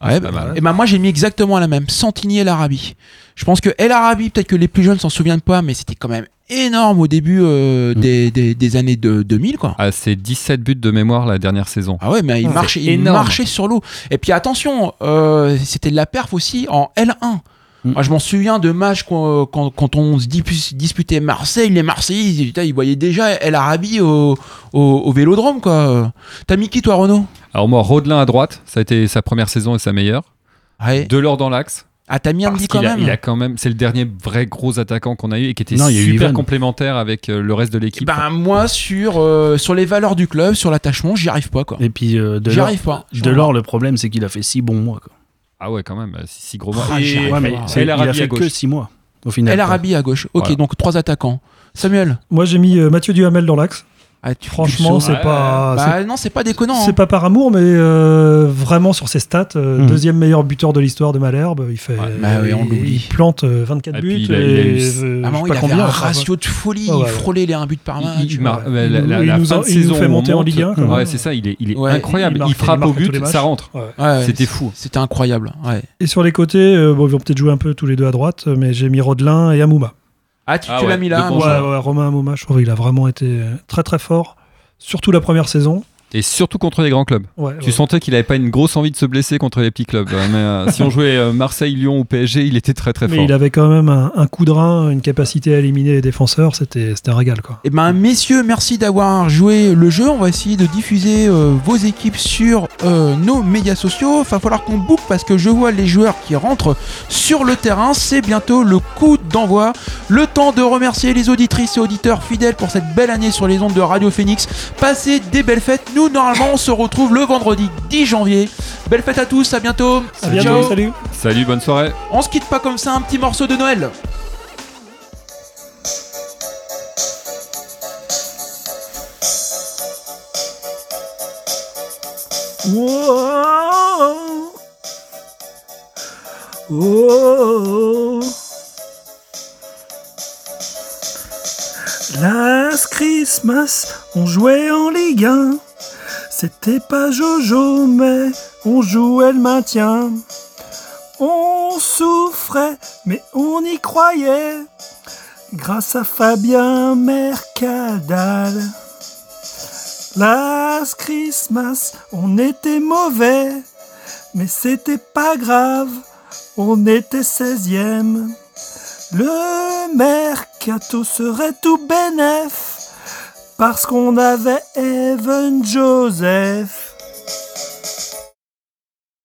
Speaker 2: Ouais, bah, et ben moi j'ai mis exactement la même, Santini El Arabi. Je pense que El Arabi, peut-être que les plus jeunes s'en souviennent pas, mais c'était quand même énorme au début euh,
Speaker 1: Mm.
Speaker 2: des, des- des années de 2000 quoi.
Speaker 1: Ah, c'est 17 buts de mémoire la dernière saison.
Speaker 2: Ah ouais, mais il
Speaker 1: C'est
Speaker 2: marchait, il marchait sur l'eau. Et puis attention, euh, c'était de la perf aussi en L1. Moi, je m'en souviens de matchs quand, quand, quand on se disputait Marseille, les Marseillais, ils, voyaient déjà El Arabi au, au, au vélodrome quoi. T'as mis qui toi Renaud?
Speaker 1: Alors moi, Rodelin à droite, ça a été sa première saison et sa meilleure.
Speaker 2: Ouais.
Speaker 1: Delors dans l'axe.
Speaker 2: Ah t'as mis
Speaker 1: Parce
Speaker 2: Andy quand
Speaker 1: a,
Speaker 2: même.
Speaker 1: il a quand même, c'est le dernier vrai gros attaquant qu'on a eu et qui était
Speaker 9: Non,
Speaker 1: super complémentaire avec euh, le reste de l'équipe.
Speaker 2: Ben moi sur euh, sur les valeurs du club, sur l'attachement, j'y arrive pas quoi.
Speaker 9: Et puis euh,
Speaker 2: J'y
Speaker 9: Delors,
Speaker 2: arrive pas.
Speaker 9: Delors, le problème, c'est qu'il a fait six bons mois. Quoi.
Speaker 1: Ah ouais, quand même, euh, six, six gros mois.
Speaker 2: Ah, arrive
Speaker 9: Ouais, mais il a fait que
Speaker 1: gauche.
Speaker 9: six mois au final.
Speaker 2: El. Arabi à gauche. Ok,
Speaker 1: Voilà.
Speaker 2: donc trois attaquants. Samuel.
Speaker 8: moi j'ai mis euh, Mathieu Duhamel dans l'axe
Speaker 2: Ah, tu-
Speaker 8: franchement c'est pas
Speaker 2: Bah non, c'est pas déconnant.
Speaker 8: C'est
Speaker 2: hein.
Speaker 8: pas par amour, mais euh, vraiment sur ses stats, euh,
Speaker 9: Mhm.
Speaker 8: deuxième meilleur buteur de l'histoire de Malherbe. Il fait,
Speaker 2: bah oui, on
Speaker 8: il-
Speaker 2: l'oublie.
Speaker 8: il plante euh, 24
Speaker 1: Et
Speaker 8: buts.
Speaker 1: puis il a- il a
Speaker 8: euh,
Speaker 2: Ah il avait
Speaker 8: combien,
Speaker 2: un
Speaker 8: enfin,
Speaker 2: ratio de folie,
Speaker 8: Ouais,
Speaker 2: il frôlait les 1 but par match.
Speaker 1: il mar-
Speaker 8: ouais.
Speaker 1: la,
Speaker 8: Il
Speaker 1: la-
Speaker 8: nous- fait monter en Ligue 1, quand
Speaker 1: Ouais, c'est ça, il est, il est
Speaker 2: Ouais,
Speaker 1: incroyable.
Speaker 8: il
Speaker 1: frappe au but, ça rentre. C'était fou.
Speaker 2: C'était incroyable.
Speaker 8: Et sur les côtés, euh, bon, ils vont peut-être jouer un peu tous les deux à droite, mais j'ai mis Rodelin et Amouma.
Speaker 2: Ah, tu,
Speaker 1: Ah
Speaker 2: tu
Speaker 1: ouais,
Speaker 2: l'as mis là
Speaker 1: bon
Speaker 8: Ouais, ouais, Romain Amouma, je trouve qu'il a vraiment été très très fort, surtout la première saison.
Speaker 1: Et surtout contre les grands clubs.
Speaker 8: Ouais,
Speaker 1: tu
Speaker 8: ouais.
Speaker 1: sentais qu'il avait pas une grosse envie de se blesser contre les petits clubs. Euh, Mais euh, si on jouait euh, Marseille, Lyon ou PSG, il était très très
Speaker 8: Mais
Speaker 1: fort.
Speaker 8: il avait quand même un, un coup de rein, une capacité à éliminer les défenseurs, c'était c'était un régal quoi.
Speaker 2: Eh ben, messieurs, merci d'avoir joué le jeu. On va essayer de diffuser euh, vos équipes sur euh, nos médias sociaux. Il va falloir qu'on boucle parce que je vois les joueurs qui rentrent sur le terrain. C'est bientôt le coup d'envoi. Le temps de remercier les auditrices et auditeurs fidèles pour cette belle année sur les ondes de Radio Phoenix. Passez des belles fêtes. Nous, normalement, on se retrouve le vendredi 10 janvier. Belle fête à tous. À bientôt.
Speaker 8: À bientôt,
Speaker 2: Ciao.
Speaker 8: salut.
Speaker 1: Salut, bonne soirée.
Speaker 2: On se quitte pas comme ça. Un petit morceau de Noël.
Speaker 8: Wow. Oh. Last Christmas, on jouait en Ligue 1. C'était pas Jojo, mais on jouait le maintien. On souffrait, mais on y croyait. Grâce à Fabien Mercadal. Last Christmas, on était mauvais, mais c'était pas grave, on était 16e. Le mercato serait tout bénef, parce qu'on avait Evan Joseph.